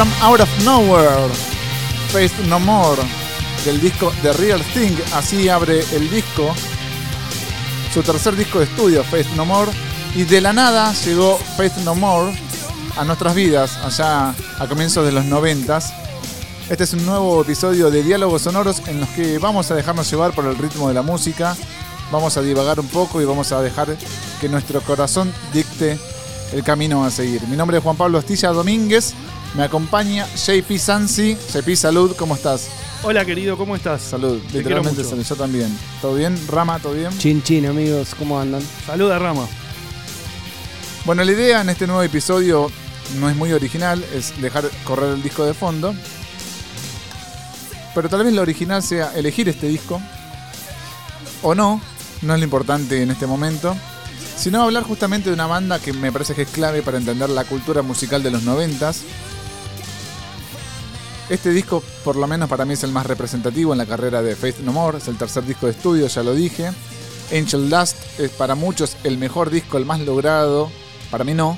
From Out of Nowhere, Face No More, del disco The Real Thing. Así abre el disco, su tercer disco de estudio, Face No More. Y de la nada llegó Face No More a nuestras vidas, allá a comienzos de los noventas. Este es un nuevo episodio de Diálogos Sonoros en los que vamos a dejarnos llevar por el ritmo de la música, vamos a divagar un poco y vamos a dejar que nuestro corazón dicte el camino a seguir. Mi nombre es Juan Pablo Astilla Domínguez, me acompaña JP Sansi. JP, salud, ¿cómo estás? Hola querido, ¿cómo estás? Salud, literalmente salud, yo también. ¿Todo bien? Rama, ¿todo bien? Chin chin amigos, ¿cómo andan? Saluda Rama. Bueno, la idea en este nuevo episodio no es muy original, es dejar correr el disco de fondo. Pero tal vez lo original sea elegir este disco. O no, no es lo importante en este momento. Sino hablar justamente de una banda que me parece que es clave para entender la cultura musical de los noventas. Este disco, por lo menos para mí, es el más representativo en la carrera de Faith No More. Es el tercer disco de estudio, ya lo dije. Angel Dust es para muchos el mejor disco, el más logrado para mí no.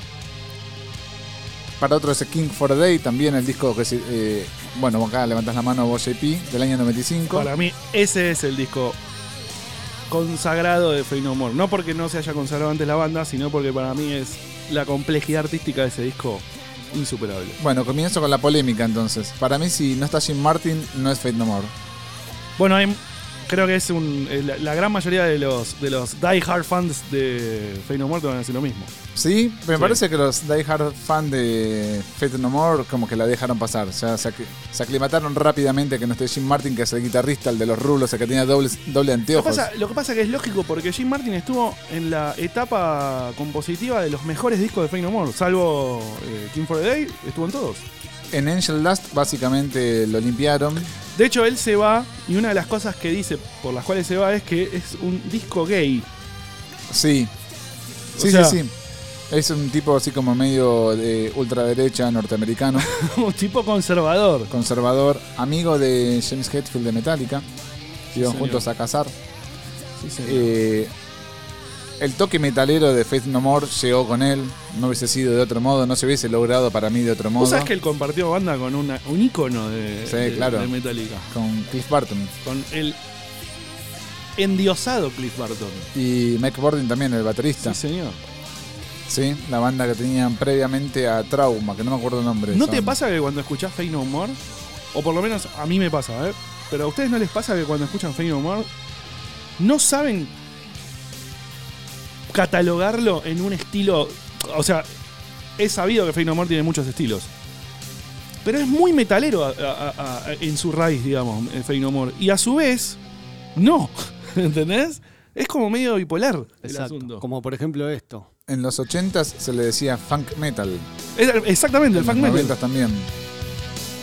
Para otros es King for a Day, también el disco que eh, bueno, acá levantas la mano vos JP, del año 95. Para mí ese es el disco consagrado de Fey No More. No porque no se haya consagrado antes la banda, sino porque para mí es la complejidad artística de ese disco insuperable. Bueno, comienzo con la polémica entonces. Para mí si no está Jim Martin, no es Fate No More. Bueno, hay creo que es un, eh, la, gran mayoría de los, de los die hard fans de Fate No More van a decir lo mismo. Sí, me parece que los die hard fans de Fate No More como que la dejaron pasar. Ya se, aclimataron rápidamente que no esté Jim Martin, que es el guitarrista, el de los rulos, el que tenía doble, doble anteojos. Lo que, pasa, es que es lógico porque Jim Martin estuvo en la etapa compositiva de los mejores discos de Fate No More, salvo eh, King for the Day, estuvo en todos. En Angel Dust básicamente lo limpiaron de hecho, él se va y una de las cosas que dice por las cuales se va es que es un disco gay. Sí. Sí, sí, sí. Es un tipo así como medio de ultraderecha norteamericano. un tipo conservador. Conservador, amigo de James Hetfield de Metallica. Iban juntos a cazar. Sí, eh, el toque metalero de Faith No More llegó con él. No hubiese sido de otro modo, no se hubiese logrado para mí de otro modo. sabes que él compartió banda con un ícono de, Metallica? Con Cliff Barton. Con el endiosado Cliff Barton. Y Mike Bordin también, el baterista. Sí, señor. Sí, la banda que tenían previamente a Trauma, que no me acuerdo el nombre. ¿No te pasa que cuando escuchás Faith No More, o por lo menos a mí me pasa, ¿eh? Pero a ustedes no les pasa que cuando escuchan Faith No More, no saben catalogarlo en un estilo. O sea, he sabido que No More tiene muchos estilos. Pero es muy metalero en su raíz, digamos, Fey No More. Y a su vez, no. ¿Entendés? Es como medio bipolar el asunto. Como por ejemplo esto. En los 80s se le decía funk metal. exactamente, el funk metal. En los 90s también.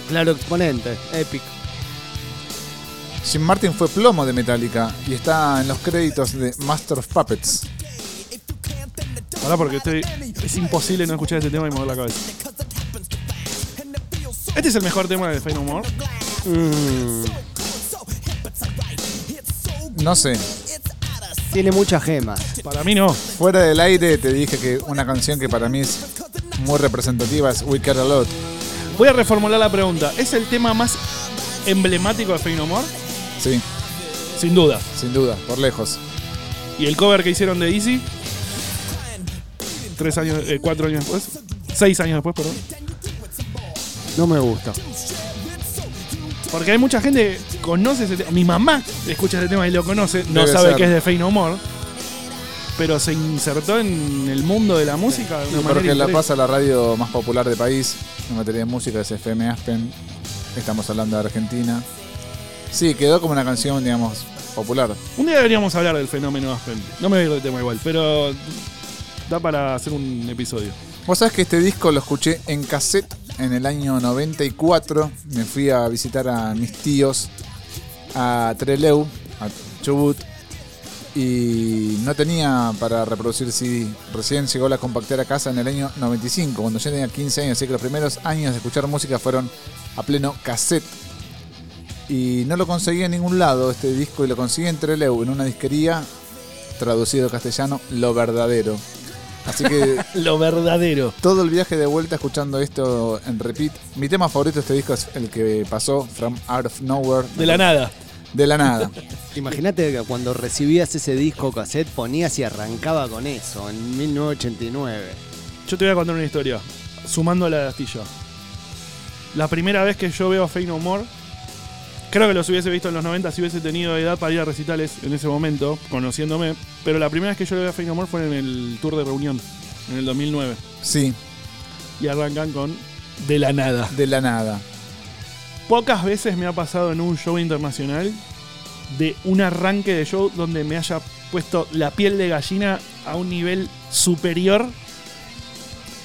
Claro exponente, epic. Jim Martin fue plomo de Metallica y está en los créditos de Master of Puppets. Ahora porque estoy. Es imposible no escuchar este tema y mover la cabeza. Este es el mejor tema de Fey No More. Mm. No sé. Tiene muchas gemas. Para mí no. Fuera del aire te dije que una canción que para mí es muy representativa es We Care a Lot. Voy a reformular la pregunta. ¿Es el tema más emblemático de Fey No More? Sí. Sin duda. Sin duda, por lejos. ¿Y el cover que hicieron de Easy? Tres años, eh, cuatro años después, seis años después, perdón. No me gusta. Porque hay mucha gente que conoce ese tema. Mi mamá escucha ese tema y lo conoce. No sabe que es de Fey No More. Pero se insertó en el mundo de la música de una Porque la pasa la radio más popular del país en materia de música es FM Aspen. Estamos hablando de Argentina. Sí, quedó como una canción, digamos, popular. Un día deberíamos hablar del fenómeno Aspen. No me voy a ir del tema igual, pero da para hacer un episodio. Vos sabés que este disco lo escuché en cassette en el año 94. Me fui a visitar a mis tíos a Treleu, a Chubut, y no tenía para reproducir CD. Recién llegó la compactera a casa en el año 95, cuando yo tenía 15 años, así que los primeros años de escuchar música fueron a pleno cassette. Y no lo conseguí en ningún lado este disco y lo conseguí en Treleu, en una disquería, traducido castellano, Lo Verdadero. Así que Lo verdadero. todo el viaje de vuelta escuchando esto en repeat. Mi tema favorito de este disco es el que pasó, From Out of Nowhere. De la nada. De la nada. Imagínate que cuando recibías ese disco cassette ponías y arrancaba con eso en 1989. Yo te voy a contar una historia. Sumando a la de Astilla. La primera vez que yo veo a Fey No More, creo que los hubiese visto en los 90 si hubiese tenido edad para ir a recitales en ese momento, conociéndome. Pero la primera vez que yo veo a Fey No More fue en el tour de reunión, en el 2009. Sí, Y arrancan con De la nada. de la nada. Pocas veces me ha pasado en un show internacional de un arranque de show donde me haya puesto la piel de gallina a un nivel superior.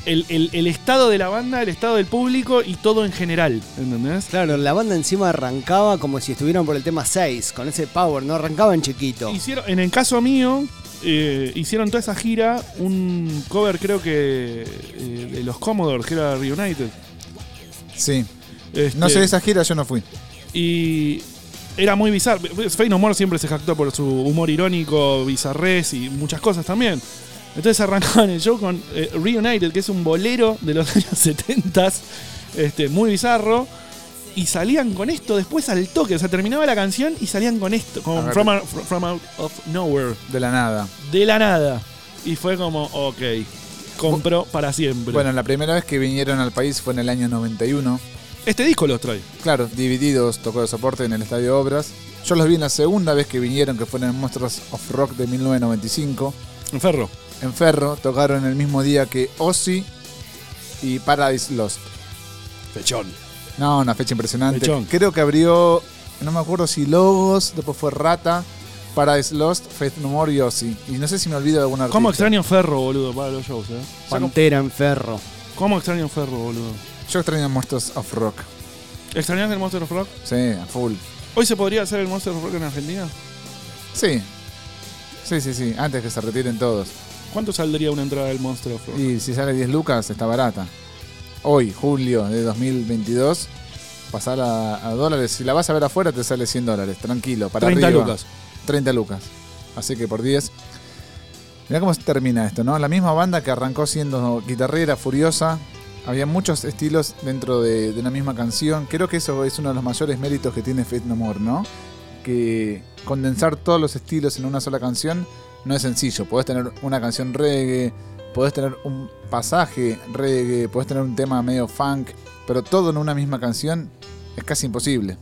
El, el- el estado de la banda, el estado del público y todo en general. ¿Entendés? Claro, la banda encima arrancaba como si estuvieran por el tema 6, con ese power, no arrancaban chiquito. Hicieron, en el caso mío, eh, hicieron toda esa gira un cover, creo que eh, de los Commodores, que era Reunited. Sí. Este, No sé, esa gira yo no fui. Y era muy bizarro. Fey No More siempre se jactó por su humor irónico, bizarrés y muchas cosas también. Entonces arrancaban el show con eh, Reunited, que es un bolero de los años 70, este, muy bizarro. Y salían con esto después al toque. O sea, terminaba la canción y salían con esto, con from, Out- From Out of Nowhere, De la nada. de la nada. Y fue como, ok, compro para siempre. Bueno, la primera vez que vinieron al país fue en el año 91. este disco los trae. Claro, divididos, tocó de soporte en el Estadio Obras. Yo los vi en la segunda vez que vinieron, que fue en Monsters of Rock de 1995. En Ferro. En Ferro tocaron el mismo día que Ozzy y Paradise Lost. Fechón. No, una fecha impresionante. Fechón. Creo que abrió, no me acuerdo si Logos, después fue Rata, Paradise Lost, Faith No More y Ozzy. Y no sé si me olvido de alguna artista. ¿Cómo extraño Ferro, boludo, para los shows, eh? Pantera en ferro. ¿Cómo extraño Ferro, boludo? Yo extraño Monsters of Rock. ¿Extrañas el Monster of Rock? Sí, a full. ¿Hoy se podría hacer el Monster of Rock en Argentina? Sí. Sí, sí, sí. Antes que se retiren todos. ¿Cuánto saldría una entrada del Monster of Rock? Y si sale 10 lucas, está barata. Hoy, julio de 2022, pasar a, a dólares. Si la vas a ver afuera, te sale 100 dólares. Tranquilo, para 30 arriba. lucas. 30 lucas. Así que por 10. Mirá cómo se termina esto, ¿no? La misma banda que arrancó siendo guitarrera, furiosa. Había muchos estilos dentro de, de una misma canción. Creo que eso es uno de los mayores méritos que tiene Faith No More, ¿no? Que condensar todos los estilos en una sola canción no es sencillo. Podés tener una canción reggae, podés tener un pasaje reggae, podés tener un tema medio funk, pero todo en una misma canción es casi imposible.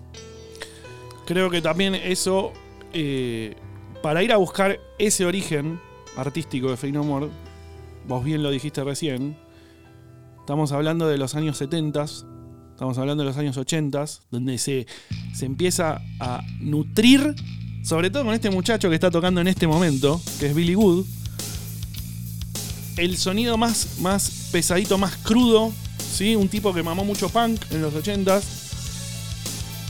Creo que también eso, eh, para ir a buscar ese origen artístico de Fey No More, vos bien lo dijiste recién, estamos hablando de los años 70, estamos hablando de los años 80, donde se, se empieza a nutrir, sobre todo con este muchacho que está tocando en este momento, que es Billy Wood, el sonido más, más pesadito, más crudo, ¿sí? un tipo que mamó mucho punk en los 80s,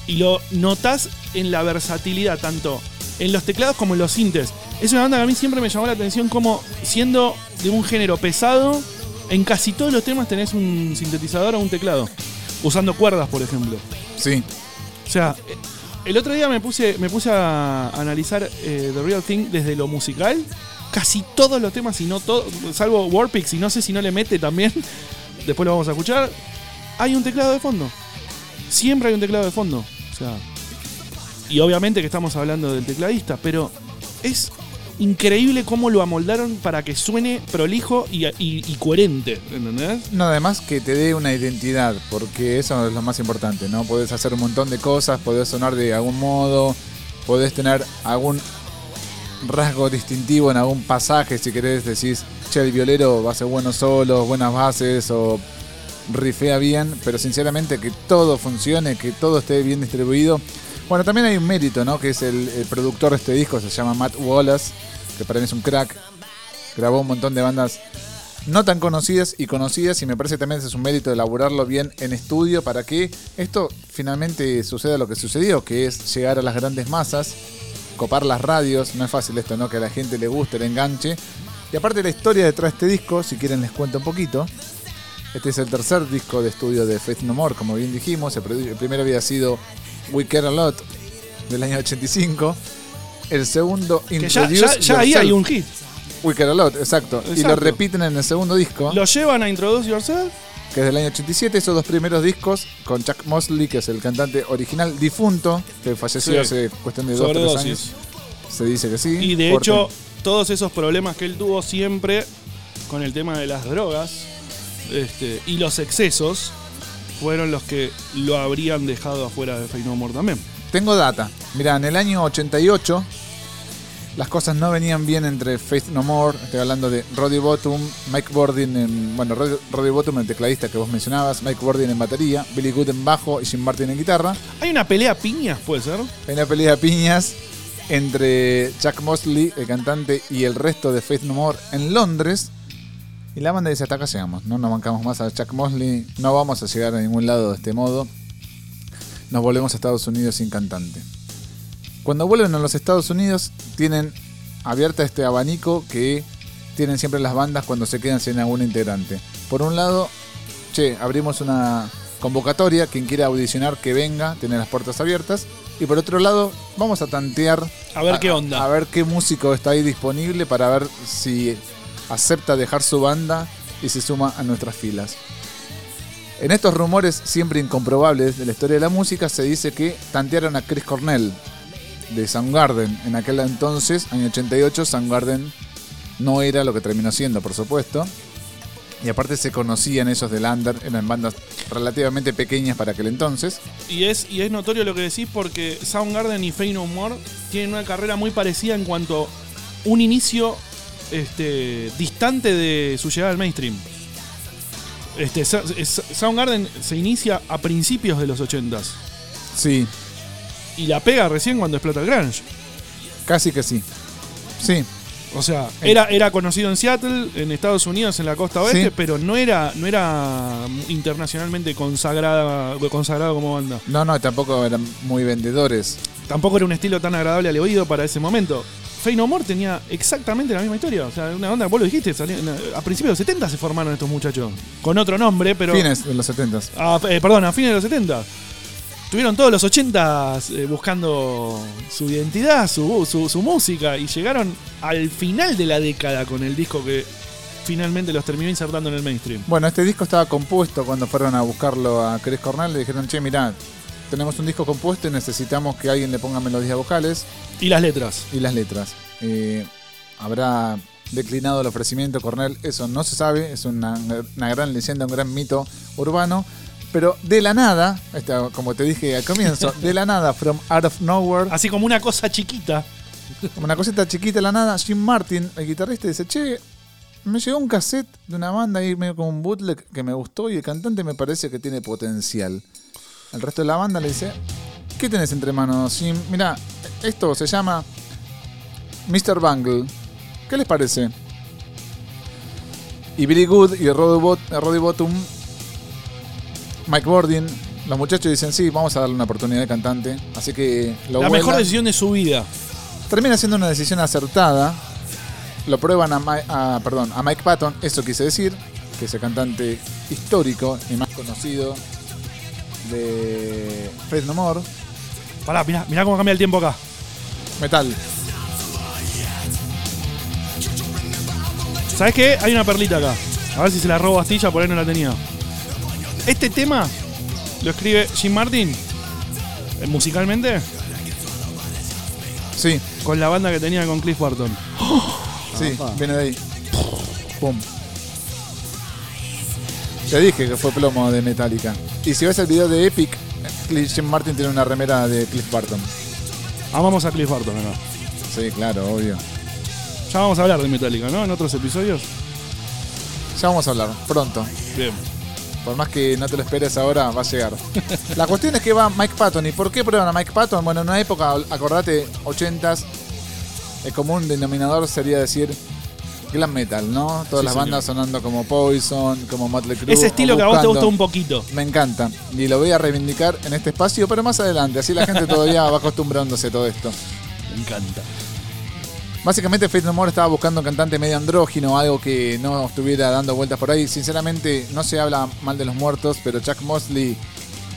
y lo notas en la versatilidad, tanto en los teclados como en los sintes. Es una banda que a mí siempre me llamó la atención como siendo de un género pesado, en casi todos los temas tenés un sintetizador o un teclado, usando cuerdas, por ejemplo. Sí, O sea, el otro día me puse, me puse a analizar eh, The Real Thing desde lo musical. Casi todos los temas, y no todo, salvo Warpix, y no sé si no le mete también, después lo vamos a escuchar, hay un teclado de fondo. Siempre hay un teclado de fondo. O sea, y obviamente que estamos hablando del tecladista, pero es increíble cómo lo amoldaron para que suene prolijo y, coherente, ¿entendés? No, además que te dé una identidad, porque eso es lo más importante, ¿no? Podés hacer un montón de cosas, podés sonar de algún modo, podés tener algún rasgo distintivo en algún pasaje, si querés decís, che, el violero va a ser buenos solos, buenas bases, o rifea bien, pero sinceramente que todo funcione, que todo esté bien distribuido. Bueno, también hay un mérito, ¿no? Que es el, productor de este disco, se llama Matt Wallace, que para mí es un crack. Grabó un montón de bandas no tan conocidas y conocidas y me parece también ese es un mérito elaborarlo bien en estudio para que esto finalmente suceda lo que sucedió, que es llegar a las grandes masas, copar las radios, no es fácil esto, ¿no? Que a la gente le guste, le enganche. Y aparte la historia detrás de este disco, si quieren les cuento un poquito. Este es el tercer disco de estudio de Faith No More, como bien dijimos. El primero había sido We Care a Lot, del año 85. El segundo, Que ya, Introduce ya- ya ahí hay un hit. We Care A Lot, exacto. Y lo repiten en el segundo disco, Lo llevan a Introduce Yourself. que es del año 87. Esos dos primeros discos, con Chuck Mosley, que es el cantante original difunto, que falleció Sí. hace cuestión de dos o años. Se dice que sí. Y de hecho, todos esos problemas que él tuvo siempre con el tema de las drogas este, y los excesos fueron los que lo habrían dejado afuera de Fey No More también. Tengo data. Mira, en el año 88 las cosas no venían bien entre Faith No More, estoy hablando de Roddy Bottom, Mike Bordin en, bueno, Roddy, Roddy Bottom el tecladista que vos mencionabas, Mike Bordin en batería, Billy Good en bajo y Jim Martin en guitarra. Hay una pelea a piñas, puede ser. Hay una pelea de piñas entre Chuck Mosley, el cantante, y el resto de Faith No More en Londres. Y la banda dice, hasta acá llegamos, no nos bancamos más a Chuck Mosley, no vamos a llegar a ningún lado de este modo. Nos volvemos a Estados Unidos sin cantante. Cuando vuelven a los Estados Unidos, tienen abierta este abanico que tienen siempre las bandas cuando se quedan sin algún integrante. Por un lado, che, abrimos una convocatoria, quien quiera audicionar que venga, tiene las puertas abiertas. Y por otro lado, vamos a tantear. A ver qué onda. A ver qué músico está ahí disponible para ver si acepta dejar su banda y se suma a nuestras filas. En estos rumores siempre incomprobables de la historia de la música se dice que tantearon a Chris Cornell de Soundgarden. En aquel entonces, año 88, Soundgarden no era lo que terminó siendo, por supuesto. Y aparte se conocían ellos del Under, eran bandas relativamente pequeñas para aquel entonces. Y es, y es notorio lo que decís porque Soundgarden y Fey No tienen una carrera muy parecida en cuanto un inicio este, distante de su llegada al mainstream. Este, Soundgarden se inicia a principios de los 80s Sí, y la pega recién cuando explota el grunge. casi que sí. Sí, O sea, era, era conocido en Seattle, en Estados Unidos, en la costa oeste, Sí. pero no era, no era internacionalmente consagrada, consagrado como banda. no, no, tampoco eran muy vendedores. Tampoco era un estilo tan agradable al oído para ese momento. Fey No More tenía exactamente la misma historia. O sea, una onda, vos lo dijiste, salió- a principios de los 70 se formaron estos muchachos. Con otro nombre, pero. Fines de los 70 Ah, eh, perdón, a fines de los 70. Tuvieron todos los 80 eh, buscando su identidad, su, su, su música, y llegaron al final de la década con el disco que finalmente los terminó insertando en el mainstream. Bueno, este disco estaba compuesto cuando fueron a buscarlo a Chris Cornell. Le dijeron, che, mirá, tenemos un disco compuesto y necesitamos que alguien le ponga melodías vocales Y las letras. y las letras. Eh, ¿Habrá declinado el ofrecimiento Cornell? Eso no se sabe, es una, una gran leyenda, un gran mito urbano. Pero de la nada, esta, como te dije al comienzo, de la nada, from out of nowhere, Así como una cosa chiquita. como una cosita chiquita de la nada, Jim Martin, el guitarrista, dice, che, me llegó un cassette de una banda ahí medio como un bootleg que me gustó y el cantante me parece que tiene potencial. El resto de la banda le dice, ¿qué tenés entre manos, Jim? Mira, esto se llama Mr. Bungle. ¿Qué les parece? Y Billy Good y Roddy, Bot- Roddy Bottom, Mike Bordin, los muchachos dicen, sí, vamos a darle una oportunidad de cantante. Así que lo la mejor decisión de su vida. Termina siendo una decisión acertada. Lo prueban a, Mi- a- perdón, a Mike Patton, eso quise decir, que es el cantante histórico y más conocido de Faith No More. Pará, mirá, mirá cómo cambia el tiempo acá. Metal. ¿Sabes qué? Hay una perlita acá. A ver si se la robo a Astilla, por ahí no la tenía. Este tema lo escribe Jim Martin eh, musicalmente Sí, con la banda que tenía con Cliff Burton. sí, viene de ahí. Pum. Te dije que fue plomo de Metallica. Y si ves el video de Epic, Jim Martin tiene una remera de Cliff Barton. Amamos a Cliff Burton acá. Sí, claro, obvio. Ya vamos a hablar de Metallica, ¿no? En otros episodios. Ya vamos a hablar, pronto. Bien. Por más que no te lo esperes ahora, va a llegar. La cuestión es que va Mike Patton. ¿Y por qué prueban a Mike Patton? Bueno, en una época, acordate, 80s, el común denominador sería decir glam metal, ¿no? Todas Sí, las señor. bandas sonando como Poison, como Motley Crue. Ese estilo que a vos te gustó un poquito. Me encanta. Y lo voy a reivindicar en este espacio, pero más adelante. Así la gente todavía va acostumbrándose a todo esto. Me encanta. Básicamente Faith No More estaba buscando un cantante medio andrógino, algo que no estuviera dando vueltas por ahí. Sinceramente, no se habla mal de los muertos, pero Chuck Mosley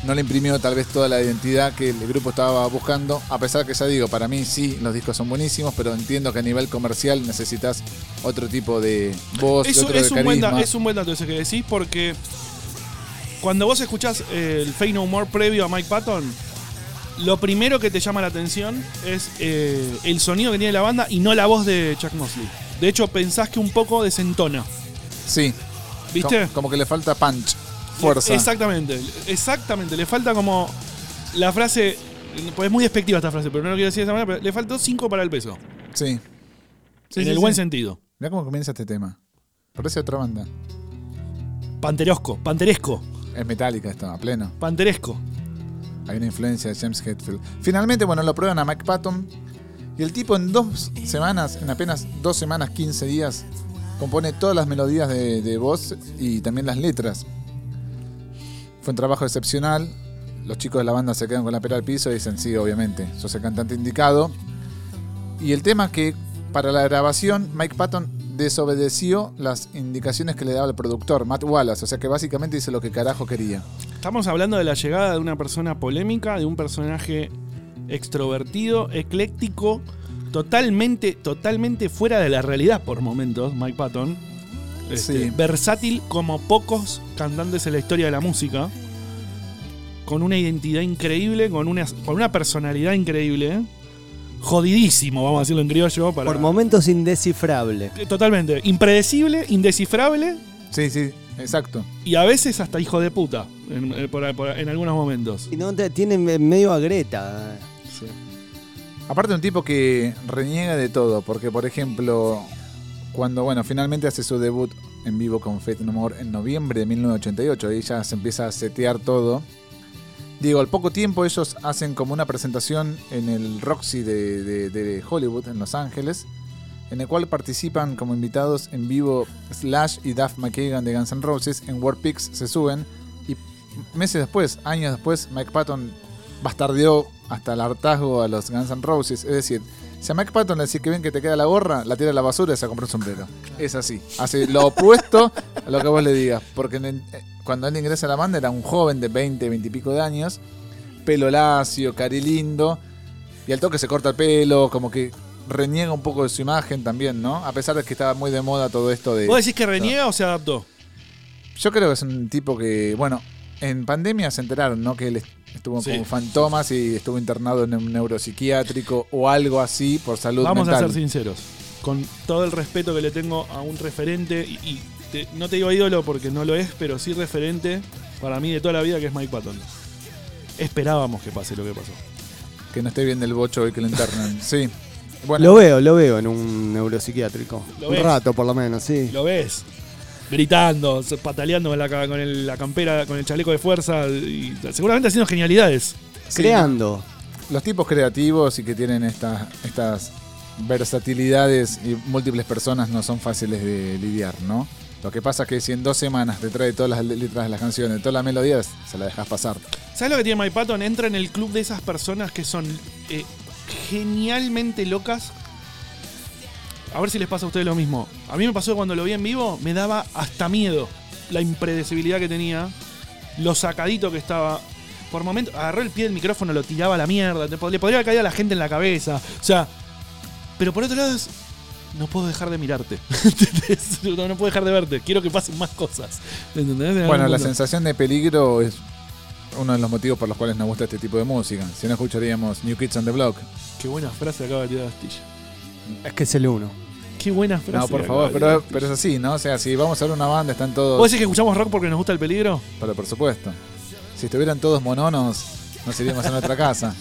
no le imprimió tal vez toda la identidad que el grupo estaba buscando, a pesar que ya digo, para mí sí, los discos son buenísimos, pero entiendo que a nivel comercial necesitas otro tipo de voz, Es, otro es de un buen, da- es un buen dato ese que decís porque cuando vos escuchás eh, el Fey No More previo a Mike Patton, lo primero que te llama la atención es eh, el sonido que tiene la banda y no la voz de Chuck Mosley. De hecho, pensás que un poco desentona. Sí, ¿Viste? como, como que le falta punch, fuerza. Exactamente, exactamente. Le falta como la frase. Pues es muy despectiva esta frase, pero no lo quiero decir de esa manera. Pero le faltó 5 para el peso. Sí. Sí, en sí, el sí. buen sentido. Mira cómo comienza este tema. Parece otra banda. Panterosco, panteresco, Es metálica esto, a pleno. panteresco. Hay una influencia de James Hetfield. Finalmente, bueno, lo prueban a Mike Patton. Y el tipo en dos semanas, en apenas dos semanas, 15 días, compone todas las melodías de, de voz y también las letras. Fue un trabajo excepcional. Los chicos de la banda se quedan con la pera al piso y dicen, sí, obviamente, sos el cantante indicado. Y el tema que para la grabación Mike Patton desobedeció las indicaciones que le daba el productor, Matt Wallace. O sea que básicamente hizo lo que carajo quería. Estamos hablando de la llegada de una persona polémica, de un personaje extrovertido, ecléctico, totalmente, totalmente fuera de la realidad por momentos, Mike Patton. Este, Sí. Versátil como pocos cantantes en la historia de la música. Con una identidad increíble, con una, con una personalidad increíble. Jodidísimo, vamos a decirlo en criollo. Para, Por momentos indescifrable. Eh, Totalmente. Impredecible, indescifrable Sí, sí, exacto. y a veces hasta hijo de puta en, eh, por- por- en algunos momentos. Y no te, tiene medio a Greta. Aparte un tipo que reniega de todo, porque por ejemplo, cuando bueno, finalmente hace su debut en vivo con Faith No More en noviembre de 1988, ahí ya se empieza a setear todo. Digo, al poco tiempo ellos hacen como una presentación en el Roxy de, Hollywood, en Los Ángeles, en el cual participan como invitados en vivo Slash y Duff McKagan de Guns N' Roses. En War Pigs se suben y meses después, años después, Mike Patton bastardeó hasta el hartazgo a los Guns N' Roses. Es decir, si a Mike Patton le decís que ven que te queda la gorra, la tira a la basura y se compra un sombrero. Es así. Hace lo opuesto a lo que vos le digas. Porque en eh, cuando él ingresa a la banda era un joven de 20, 20 y pico de años. Pelo lacio, cari lindo. Y al toque se corta el pelo, como que reniega un poco de su imagen también, ¿no? A pesar de que estaba muy de moda todo esto de... ¿Vos decís que reniega o se adaptó? Yo creo que es un tipo que, bueno, en pandemia se enteraron, ¿no? Que él estuvo Sí. con fantomas y estuvo internado en un neuropsiquiátrico o algo así por salud Vamos mental. a ser sinceros. Con todo el respeto que le tengo a un referente, y, y te- no te digo ídolo porque no lo es, pero sí referente para mí de toda la vida que es Mike Patton. Esperábamos que pase lo que pasó. Que no esté bien del bocho y que lo internen. sí. Bueno, Lo veo, lo veo en un neuropsiquiátrico. ¿Lo un ves? rato, por lo menos, sí. ¿Lo ves? Gritando, pataleando con la, con el- la campera, con el chaleco de fuerza y seguramente haciendo genialidades. sí, Creando. los tipos creativos y que tienen estas estas versatilidades y múltiples personas no son fáciles de lidiar, ¿no? Lo que pasa es que si en dos semanas te trae todas las letras de las canciones, todas las melodías, se las dejas pasar. ¿Sabes lo que tiene Mike Patton? Entra en el club de esas personas que son eh, genialmente locas. A ver si les pasa a ustedes lo mismo. A mí me pasó que cuando lo vi en vivo, me daba hasta miedo la impredecibilidad que tenía, lo sacadito que estaba. Por momentos, agarró el pie del micrófono, lo tiraba a la mierda, te pod- le podría caído a la gente en la cabeza. O sea, pero por otro lado es. No puedo dejar de mirarte. No, no puedo dejar de verte. Quiero que pasen más cosas. ¿Entendés? Bueno, la sensación de peligro es uno de los motivos por los cuales nos gusta este tipo de música. Si no escucharíamos New Kids on the Block. Qué buena frase acaba de tirar Astilla. Es que es el uno. Qué buena frase. No, por favor, pero, pero es así, ¿no? O sea, si vamos a ver una banda, están todos... ¿Vos decís que escuchamos rock porque nos gusta el peligro? Pero por supuesto. Si estuvieran todos mononos, nos iríamos a nuestra casa.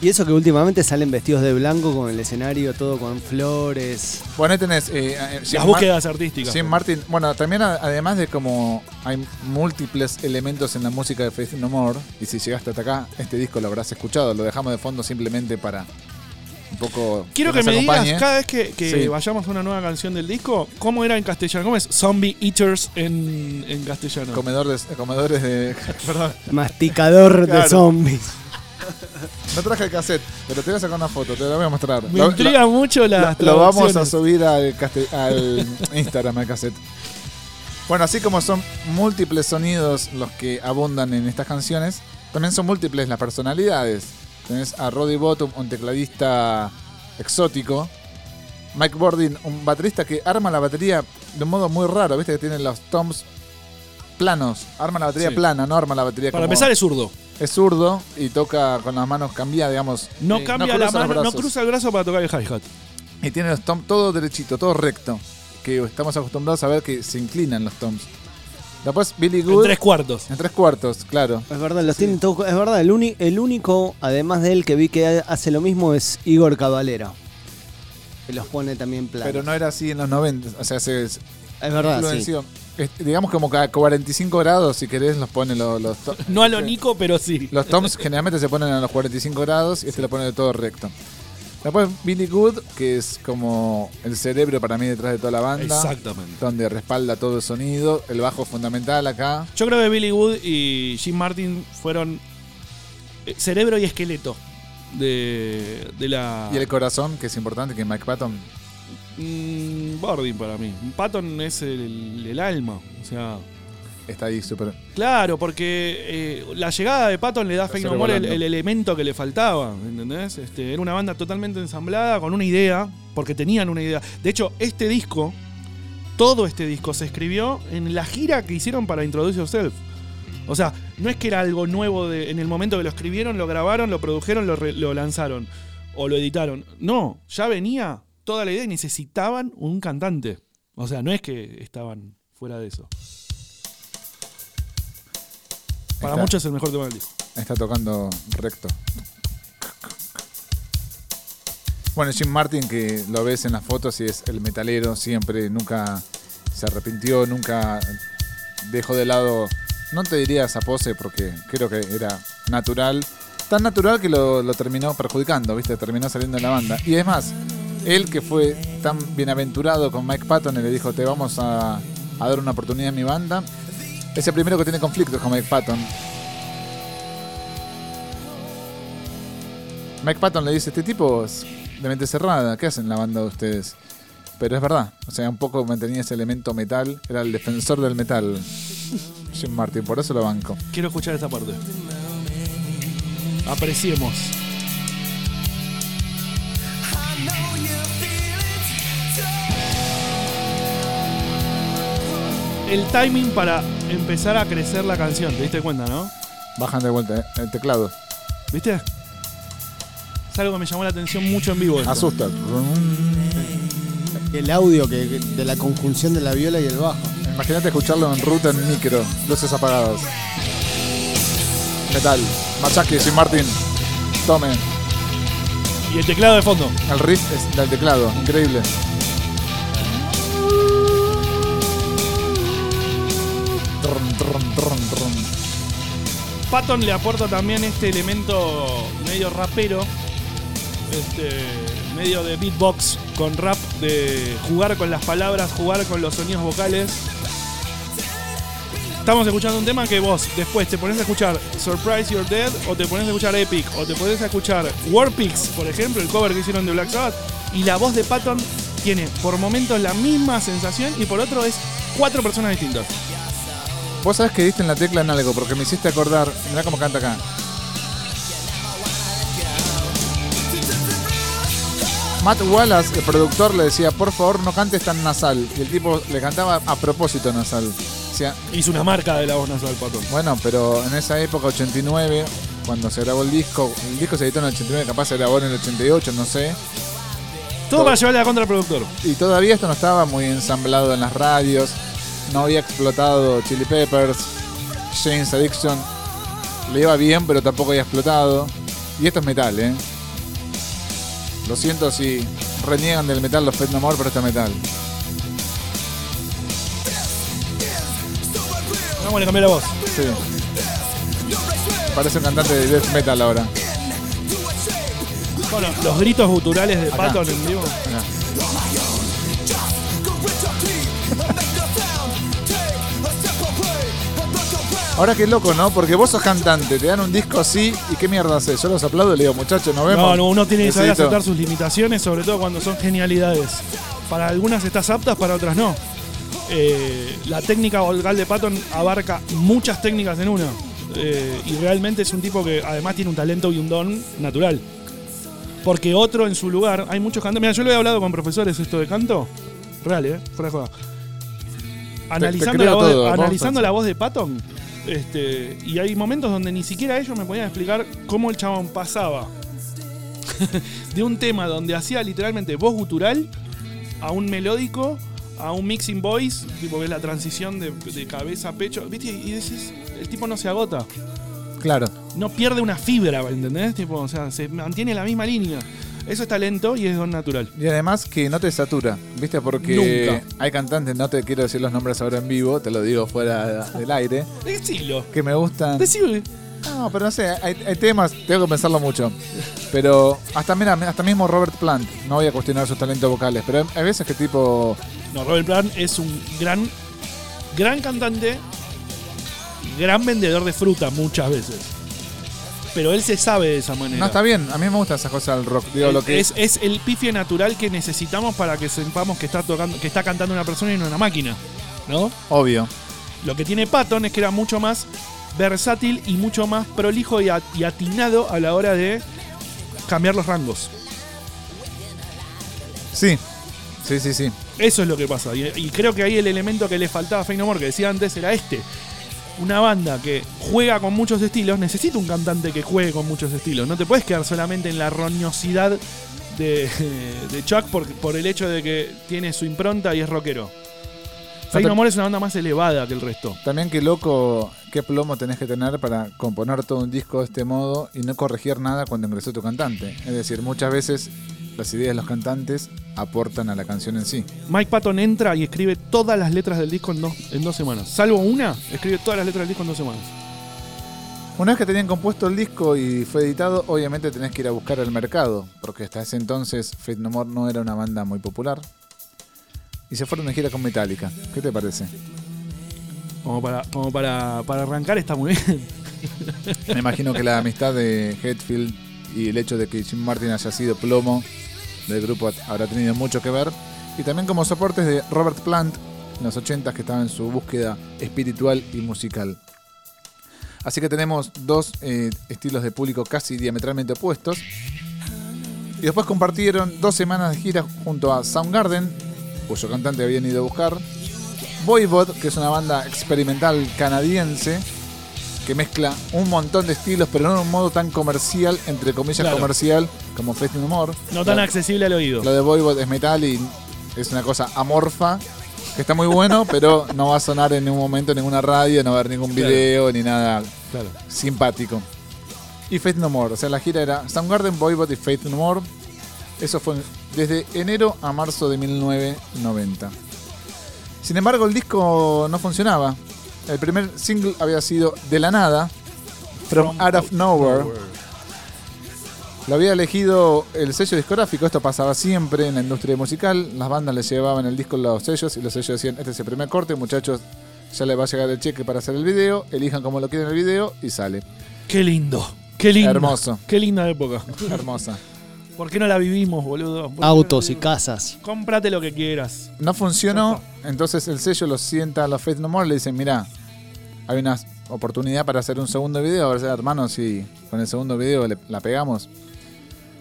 Y eso que últimamente salen vestidos de blanco con el escenario todo con flores. Bueno, ahí tenés... eh, eh, Las Mar- búsquedas artísticas. Jim Martin, bueno, también además de como hay múltiples elementos en la música de Faith No More, y si llegaste hasta acá, este disco lo habrás escuchado, lo dejamos de fondo simplemente para un poco... Quiero que me digas, cada vez que, que Sí. vayamos a una nueva canción del disco, ¿cómo era en castellano? ¿Cómo es Zombie Eaters en, en castellano? Comedores, comedores de... Perdón, Masticador Claro. de zombies. no traje el cassette, pero te voy a sacar una foto, te la voy a mostrar. Me Lo- intriga mucho lo, las lo vamos a subir al, al Instagram, al cassette. Bueno, así como son múltiples sonidos los que abundan en estas canciones, También son múltiples las personalidades. Tenés a Roddy Bottom, un tecladista exótico. Mike Bordin, un baterista que arma la batería de un modo muy raro. Viste que tiene los toms planos. Arma la batería Sí. plana, no arma la batería Para como- empezar es zurdo. es zurdo y toca con las manos cambiadas, digamos. No Eh, cambia cruza la mano, no cruza el brazo para tocar el hi-hat. Y tiene los toms todo derechito, todo recto. Que estamos acostumbrados a ver que se inclinan los toms. Después Billy En Good. tres cuartos. en tres cuartos, claro. Es verdad, los tienen todos. Es verdad, el, uni- el único, además de él, que vi que hace lo mismo es Igor Cavalera. Que los pone también planos. Pero no era así en los 90. O sea, se, es verdad, sí. Es- digamos como que a 45 grados, si querés, los pone los, los, No a lo Nico, pero sí. los toms generalmente se ponen a los 45 grados y este lo pone de todo recto. Después Billy Good, que es como el cerebro para mí detrás de toda la banda. Exactamente. Donde respalda todo el sonido. El bajo fundamental acá. Yo creo que Billy Wood y Jim Martin fueron eh, cerebro y esqueleto de, de la. Y el corazón, que es importante, que Mike Patton. Mm, Bordin para mí. Patton es el, el alma. O sea. Está ahí súper. Claro, porque eh, la llegada de Patton le da a Fake No More el, elemento que le faltaba, ¿entendés? Este, era una banda totalmente ensamblada, con una idea, porque tenían una idea. De hecho, este disco, todo este disco se escribió en la gira que hicieron para Introduce Yourself. O sea, no es que era algo nuevo de, en el momento que lo escribieron, lo grabaron, lo produjeron, lo, re- lo lanzaron o lo editaron. No, ya venía toda la idea y necesitaban un cantante. O sea, no es que estaban fuera de eso. Para Está- muchos es el mejor tema del disco. Está tocando recto. Bueno, Jim Martin, que lo ves en las fotos y es el metalero, siempre, nunca se arrepintió, nunca dejó de lado, no te diría esa pose porque creo que era natural, tan natural que lo, lo terminó perjudicando, ¿viste? Terminó saliendo de la banda. Y es más, él que fue tan bienaventurado con Mike Patton y le dijo, te vamos a, a dar una oportunidad en mi banda, es el primero que tiene conflictos con Mike Patton. Mike Patton le dice, este tipo es de mente cerrada, ¿qué hacen la banda de ustedes? Pero es verdad, o sea, un poco mantenía ese elemento metal, era el defensor del metal. Jim Martin, por eso lo banco. Quiero escuchar esta parte. Apreciemos. El timing para empezar a crecer la canción, ¿te diste cuenta, no? Bajan de vuelta eh, el teclado. ¿Viste? Es algo que me llamó la atención mucho en vivo. esto. Asusta. El audio que, de la conjunción de la viola y el bajo. Imagínate escucharlo en ruta, en micro, luces apagadas. Metal. Machaque, Jim Martin. Tome. Y el teclado de fondo. El riff es del teclado, increíble. Patton le aporta también este elemento medio rapero, este, medio de beatbox con rap, de jugar con las palabras, jugar con los sonidos vocales. Estamos escuchando un tema que vos después te pones a escuchar Surprise You're Dead o te pones a escuchar Epic o te pones a escuchar Warpix, por ejemplo, el cover que hicieron de Black Sabbath, y la voz de Patton tiene por momentos la misma sensación y por otro es cuatro personas distintas. Vos sabés que diste en la tecla en algo, porque me hiciste acordar. Mirá cómo canta acá. Matt Wallace, el productor, le decía, por favor no cantes tan nasal. Y el tipo le cantaba a propósito nasal. Hizo una marca de la voz nasal Patton. bueno, pero en esa época, 89, cuando se grabó el disco, el disco se editó en el 89, capaz se grabó en el 88, no sé. Todo para llevarle a contra al productor. Y todavía esto no estaba muy ensamblado en las radios. No había explotado Chili Peppers, James Addiction. Le iba bien, pero tampoco había explotado. Y esto es metal, ¿eh? Lo siento si reniegan del metal los Fate No More, pero esto es metal. Vamos a cambiar la voz. Sí. Parece un cantante de death metal ahora. Bueno, los gritos guturales de Acá. Patton en vivo. Ahora qué loco, ¿no? Porque vos sos cantante, te dan un disco así y qué mierda haces. Yo los aplaudo y le digo, muchachos, nos vemos. No, no, uno tiene que saber aceptar sus limitaciones, sobre todo cuando son genialidades. Para algunas estás aptas, para otras no. Eh, la técnica vocal de Patton abarca muchas técnicas en una. Eh, y realmente es un tipo que además tiene un talento y un don natural. Porque otro en su lugar, hay muchos cantantes. Mira, yo lo he hablado con profesores esto de canto. Real, ¿eh? Fuera de joda. Analizando, creo la, voz de, todo, analizando la voz de Patton. Este, y hay momentos donde ni siquiera ellos me podían explicar cómo el chabón pasaba de un tema donde hacía literalmente voz gutural a un melódico, a un mixing voice, tipo que es la transición de, de cabeza a pecho. ¿Viste? Y decís, el tipo no se agota. Claro. No pierde una fibra, ¿entendés? Tipo, o sea, se mantiene la misma línea. Eso es talento y es don natural. Y además que no te satura, ¿viste? Porque Nunca. hay cantantes, no te quiero decir los nombres ahora en vivo, te lo digo fuera del aire, Decilo. que me gustan. Decilo. No, pero no sé, hay, hay temas, tengo que pensarlo mucho. Pero hasta mira, hasta mismo Robert Plant, no voy a cuestionar sus talentos vocales, pero hay- hay veces que tipo. No, Robert Plant es un gran, gran cantante, gran vendedor de fruta muchas veces. Pero él se sabe de esa manera. No está bien, a mí me gusta esa cosa del rock. Digo, lo que es, es el pifie natural que necesitamos para que sepamos que está tocando, que está cantando una persona y no una máquina. ¿No? obvio. Lo que tiene Patton es que era mucho más versátil y mucho más prolijo y, at- y atinado a la hora de cambiar los rangos. Sí, sí, sí, sí. Eso es lo que pasa. Y, y creo que ahí el elemento que le faltaba a Fey No More, que decía antes, era este. Una banda que juega con muchos estilos, necesita un cantante que juegue con muchos estilos. No te puedes quedar solamente en la roñosidad de, de Chuck por, por el hecho de que tiene su impronta y es rockero. Te- No More es una banda más elevada que el resto. También qué loco, qué plomo tenés que tener para componer todo un disco de este modo y no corregir nada cuando ingresó tu cantante. Es decir, muchas veces las ideas de los cantantes aportan a la canción en sí. Mike Patton entra y escribe todas las letras del disco en dos, en dos semanas. Salvo una, escribe todas las letras del disco en dos semanas. Una vez que tenían compuesto el disco y fue editado, obviamente tenés que ir a buscar el mercado, porque hasta ese entonces Fate No More no era una banda muy popular. Y se fueron de gira con Metallica. ¿Qué te parece? Como para, como para, para arrancar está muy bien. Me imagino que la amistad de Hetfield y el hecho de que Jim Martin haya sido plomo del grupo habrá tenido mucho que ver. Y también como soportes de Robert Plant en los 80 que estaba en su búsqueda espiritual y musical. Así que tenemos dos eh, estilos de público casi diametralmente opuestos. Y después compartieron dos semanas de gira junto a Soundgarden, cuyo cantante habían ido a buscar. Voivod, que es una banda experimental canadiense, que mezcla un montón de estilos, pero no en un modo tan comercial, entre comillas Claro. comercial, como No More. No tan accesible al oído. Lo de Voivod es metal y es una cosa amorfa, que está muy bueno, pero no va a sonar en ningún momento en ninguna radio, no va a haber ningún Claro. video ni nada Claro. simpático. Y Faith No More, o sea, la gira era Soundgarden, Voivod y Faith No More. Eso fue desde enero a marzo de 1990. Sin embargo, el disco no funcionaba. El primer single había sido De la Nada, From, Out of Nowhere. Lo había elegido el sello discográfico, esto pasaba siempre en la industria musical. Las bandas le llevaban el disco a los sellos y los sellos decían, este es el primer corte, muchachos, ya le va a llegar el cheque para hacer el video, elijan como lo quieren el video y sale. Qué lindo. Qué lindo. Hermoso. Qué linda época. Hermosa. ¿Por qué no la vivimos, boludo? ¿Por qué Autos no y la casas. Cómprate lo que quieras. No funcionó, entonces el sello lo sienta a los Faith No More, le dicen, mira, hay una oportunidad para hacer un segundo video, a ver si hermanos, si con el segundo video le- la pegamos.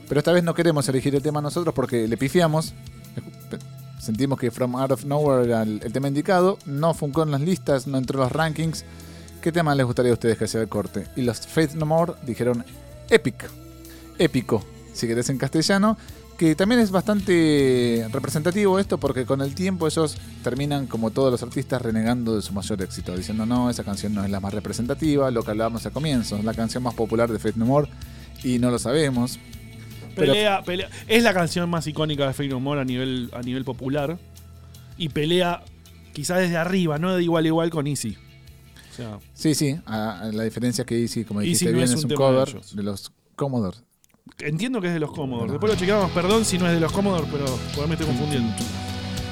Pero esta vez no queremos elegir el tema nosotros porque le pifiamos. Sentimos que From Out of Nowhere era el, el tema indicado. No funcó en las listas, no entró en los rankings. ¿Qué tema les gustaría a ustedes que sea el corte? Y los Faith No More dijeron Epic. Épico, si querés en castellano. Que también es bastante representativo esto porque con el tiempo ellos terminan, como todos los artistas, renegando de su mayor éxito. Diciendo, no, esa canción no es la más representativa, lo que hablábamos al comienzo. Es la canción más popular de Faith No More y no lo sabemos. Pero- Pelea, pelea. Es la canción más icónica de Fake No More a nivel, a nivel popular. Y pelea quizás desde arriba, no de igual a igual con Easy. O sea, Sí, sí, a- a la diferencia que Easy, como Easy dijiste no bien, es es un de cover ellos. de los Commodore. Entiendo que es de los Commodore. Después lo chequeamos, perdón si no es de los Commodore, pero por me estoy confundiendo.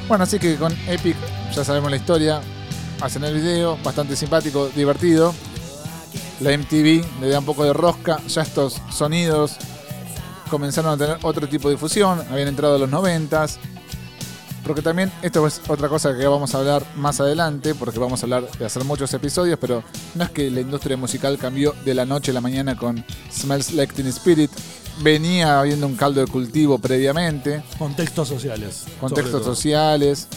Bueno, así que con Epic ya sabemos la historia. Hacen el video, bastante simpático, divertido. La MTV le da un poco de rosca. Ya estos sonidos comenzaron a tener otro tipo de difusión. Habían entrado a los 90 Porque también esto es otra cosa que vamos a hablar más adelante, porque vamos a hablar de hacer muchos episodios, pero no es que la industria musical cambió de la noche a la mañana con Smells Like Teen Spirit. Venía habiendo un caldo de cultivo previamente, Contextos sociales. contextos sociales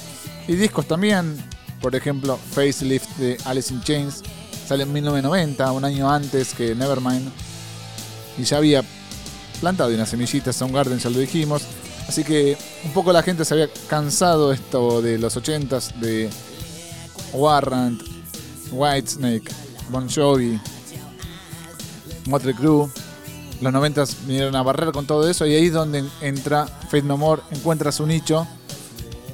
y discos también. Por ejemplo, Facelift de Alice in Chains sale en 1990, un año antes que Nevermind. Y ya había plantado unas semillitas Soundgarden, ya lo dijimos. Así que un poco la gente se había cansado esto de los 80s, de Warrant, Whitesnake, Bon Jovi, Motley Crue. Los 90s vinieron a barrer con todo eso y ahí es donde entra Fate No More, encuentra su nicho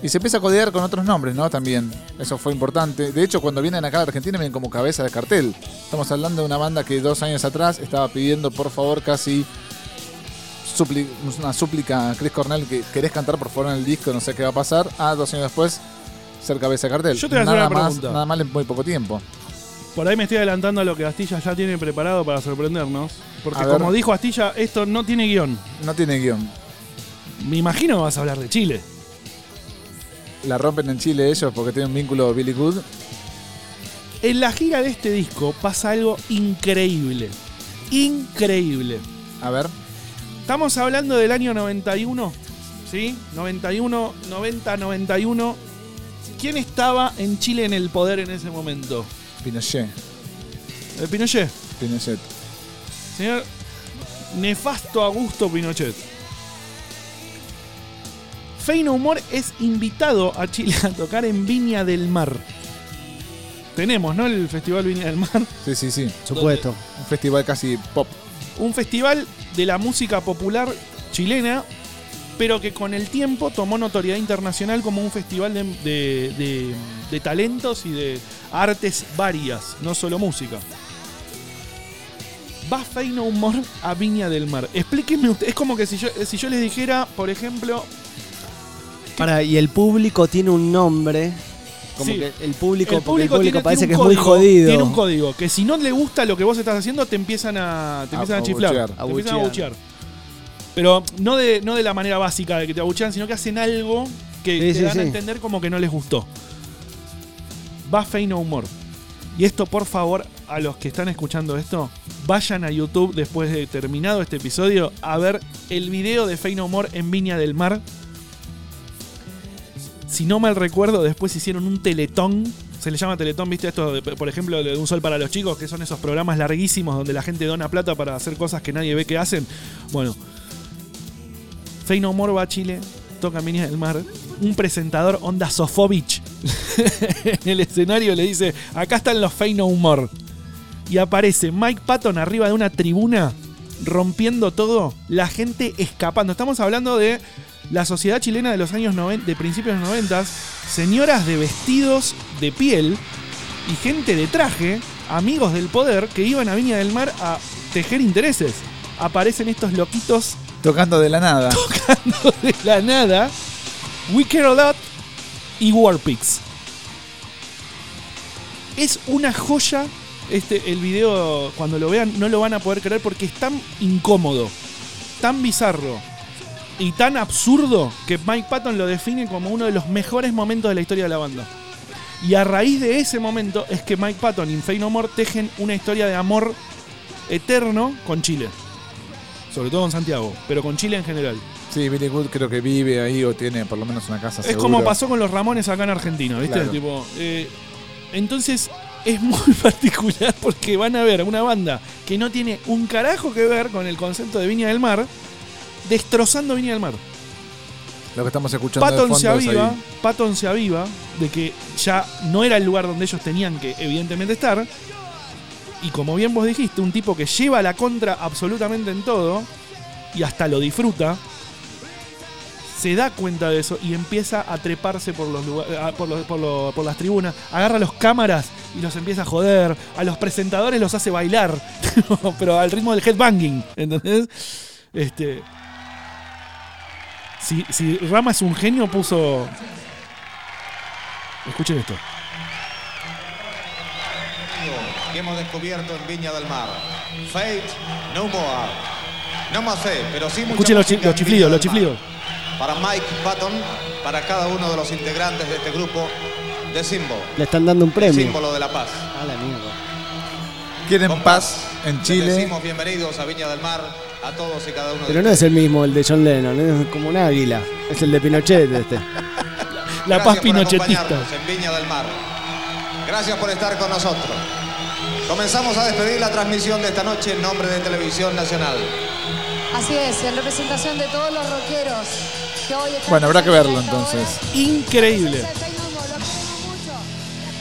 y se empieza a codear con otros nombres, ¿no? También. Eso fue importante. De hecho, cuando vienen acá a Argentina vienen como cabeza de cartel. Estamos hablando de una banda que dos años atrás estaba pidiendo, por favor, casi una súplica a Chris Cornell que querés cantar por favor en el disco, no sé qué va a pasar. Ah, dos años después, ser cabeza de cartel. Yo te voy a hacer nada una más, pregunta. nada más en muy poco tiempo. Por ahí me estoy adelantando a lo que Astilla ya tiene preparado para sorprendernos. Porque A ver. como dijo Astilla, esto no tiene guion. No tiene guion. Me imagino que vas a hablar de Chile. La rompen en Chile ellos porque tienen un vínculo Billy Good. En la gira de este disco pasa algo increíble. Increíble. A ver, Estamos hablando del año 91, ¿sí? 91, 90, 91. ¿Quién estaba en Chile en el poder en ese momento? Pinochet. El Pinochet. Pinochet. Señor Nefasto Augusto Pinochet. Fey No More es invitado a Chile a tocar en Viña del Mar. Tenemos, ¿no? El Festival Viña del Mar. Sí, sí, sí. Supuesto. Un festival casi pop. Un festival de la música popular chilena, pero que con el tiempo tomó notoriedad internacional como un festival de, de- de- de talentos y de artes varias, no solo música. Va Fey No More a Viña del Mar. Explíquenme usted, es como que si yo, si yo les dijera, por ejemplo, Para, y el público tiene un nombre. Como Sí. que el público, el porque el público, público tiene, parece tiene que un es muy código, jodido. Tiene un código que si no le gusta lo que vos estás haciendo, te empiezan a, te A- empiezan a, a chiflar. Te empiezan a Abuchear. Pero no de, no de la manera básica de que te abuchean, sino que hacen algo que Sí, te sí, dan a entender como que no les gustó. Va Fey No More. Y esto, por favor, a los que están escuchando esto, vayan a YouTube después de terminado este episodio a ver el video de Fey No More en Viña del Mar. Si no mal recuerdo, después hicieron un teletón. Se le llama teletón, ¿viste? Esto, de- por ejemplo, de Un Sol para los Chicos, que son esos programas larguísimos donde la gente dona plata para hacer cosas que nadie ve que hacen. Bueno, Fey No More va a Chile, toca Viña del Mar. Un presentador, Onda Sofovich, en el escenario le dice: Acá están los Fey No More. Y aparece Mike Patton arriba de una tribuna, rompiendo todo, la gente escapando. Estamos hablando de la sociedad chilena de los años 90, de principios de los 90, señoras de vestidos de piel y gente de traje, amigos del poder, que iban a Viña del Mar a tejer intereses. Aparecen estos loquitos Tocando de la nada. de la nada, We Care a Lot y Warpix. Es una joya. Este, el video, cuando lo vean, no lo van a poder creer porque es tan incómodo, tan bizarro y tan absurdo que Mike Patton lo define como uno de los mejores momentos de la historia de la banda. Y a raíz de ese momento es que Mike Patton y Fey No More tejen una historia de amor eterno con Chile. Sobre todo con Santiago, pero con Chile en general. Sí, Billy Good creo que vive ahí o tiene por lo menos una casa Es seguro. como pasó con los Ramones acá en Argentina, ¿viste? Claro. Tipo, eh, entonces es muy particular porque van a ver una banda que no tiene un carajo que ver con el concepto de Viña del Mar, destrozando Viña del Mar. Lo que estamos escuchando de Patton fondo se aviva. Patton se aviva de que ya no era el lugar donde ellos tenían que evidentemente estar. Y como bien vos dijiste, un tipo que lleva la contra absolutamente en todo y hasta lo disfruta, se da cuenta de eso y empieza a treparse por, los lugar- a- por, las tribunas, agarra los cámaras y los empieza a joder, a los presentadores los hace bailar, pero al ritmo del headbanging, ¿entendés? Este, si, si Rama es un genio, puso. Escuchen esto. Que hemos descubierto en Viña del Mar. Fate No More. No más sé, pero sí Escuchen los, chi- los chiflidos, los chiflidos. para Mike Patton, para cada uno de los integrantes de este grupo de símbolo. Le están dando un premio. Símbolo de la paz. A la mierda. Quieren Con paz en les Chile. decimos bienvenidos a Viña del Mar, a todos y cada uno Pero de no es el mismo el de John Lennon, es como un águila. Es el de Pinochet este. La Gracias paz pinochetista. en Viña del Mar. Gracias por estar con nosotros. Comenzamos a despedir la transmisión de esta noche en nombre de Televisión Nacional. Así es, en representación de todos los rockeros que hoy están Bueno, habrá que verlo entonces. hora. Increíble.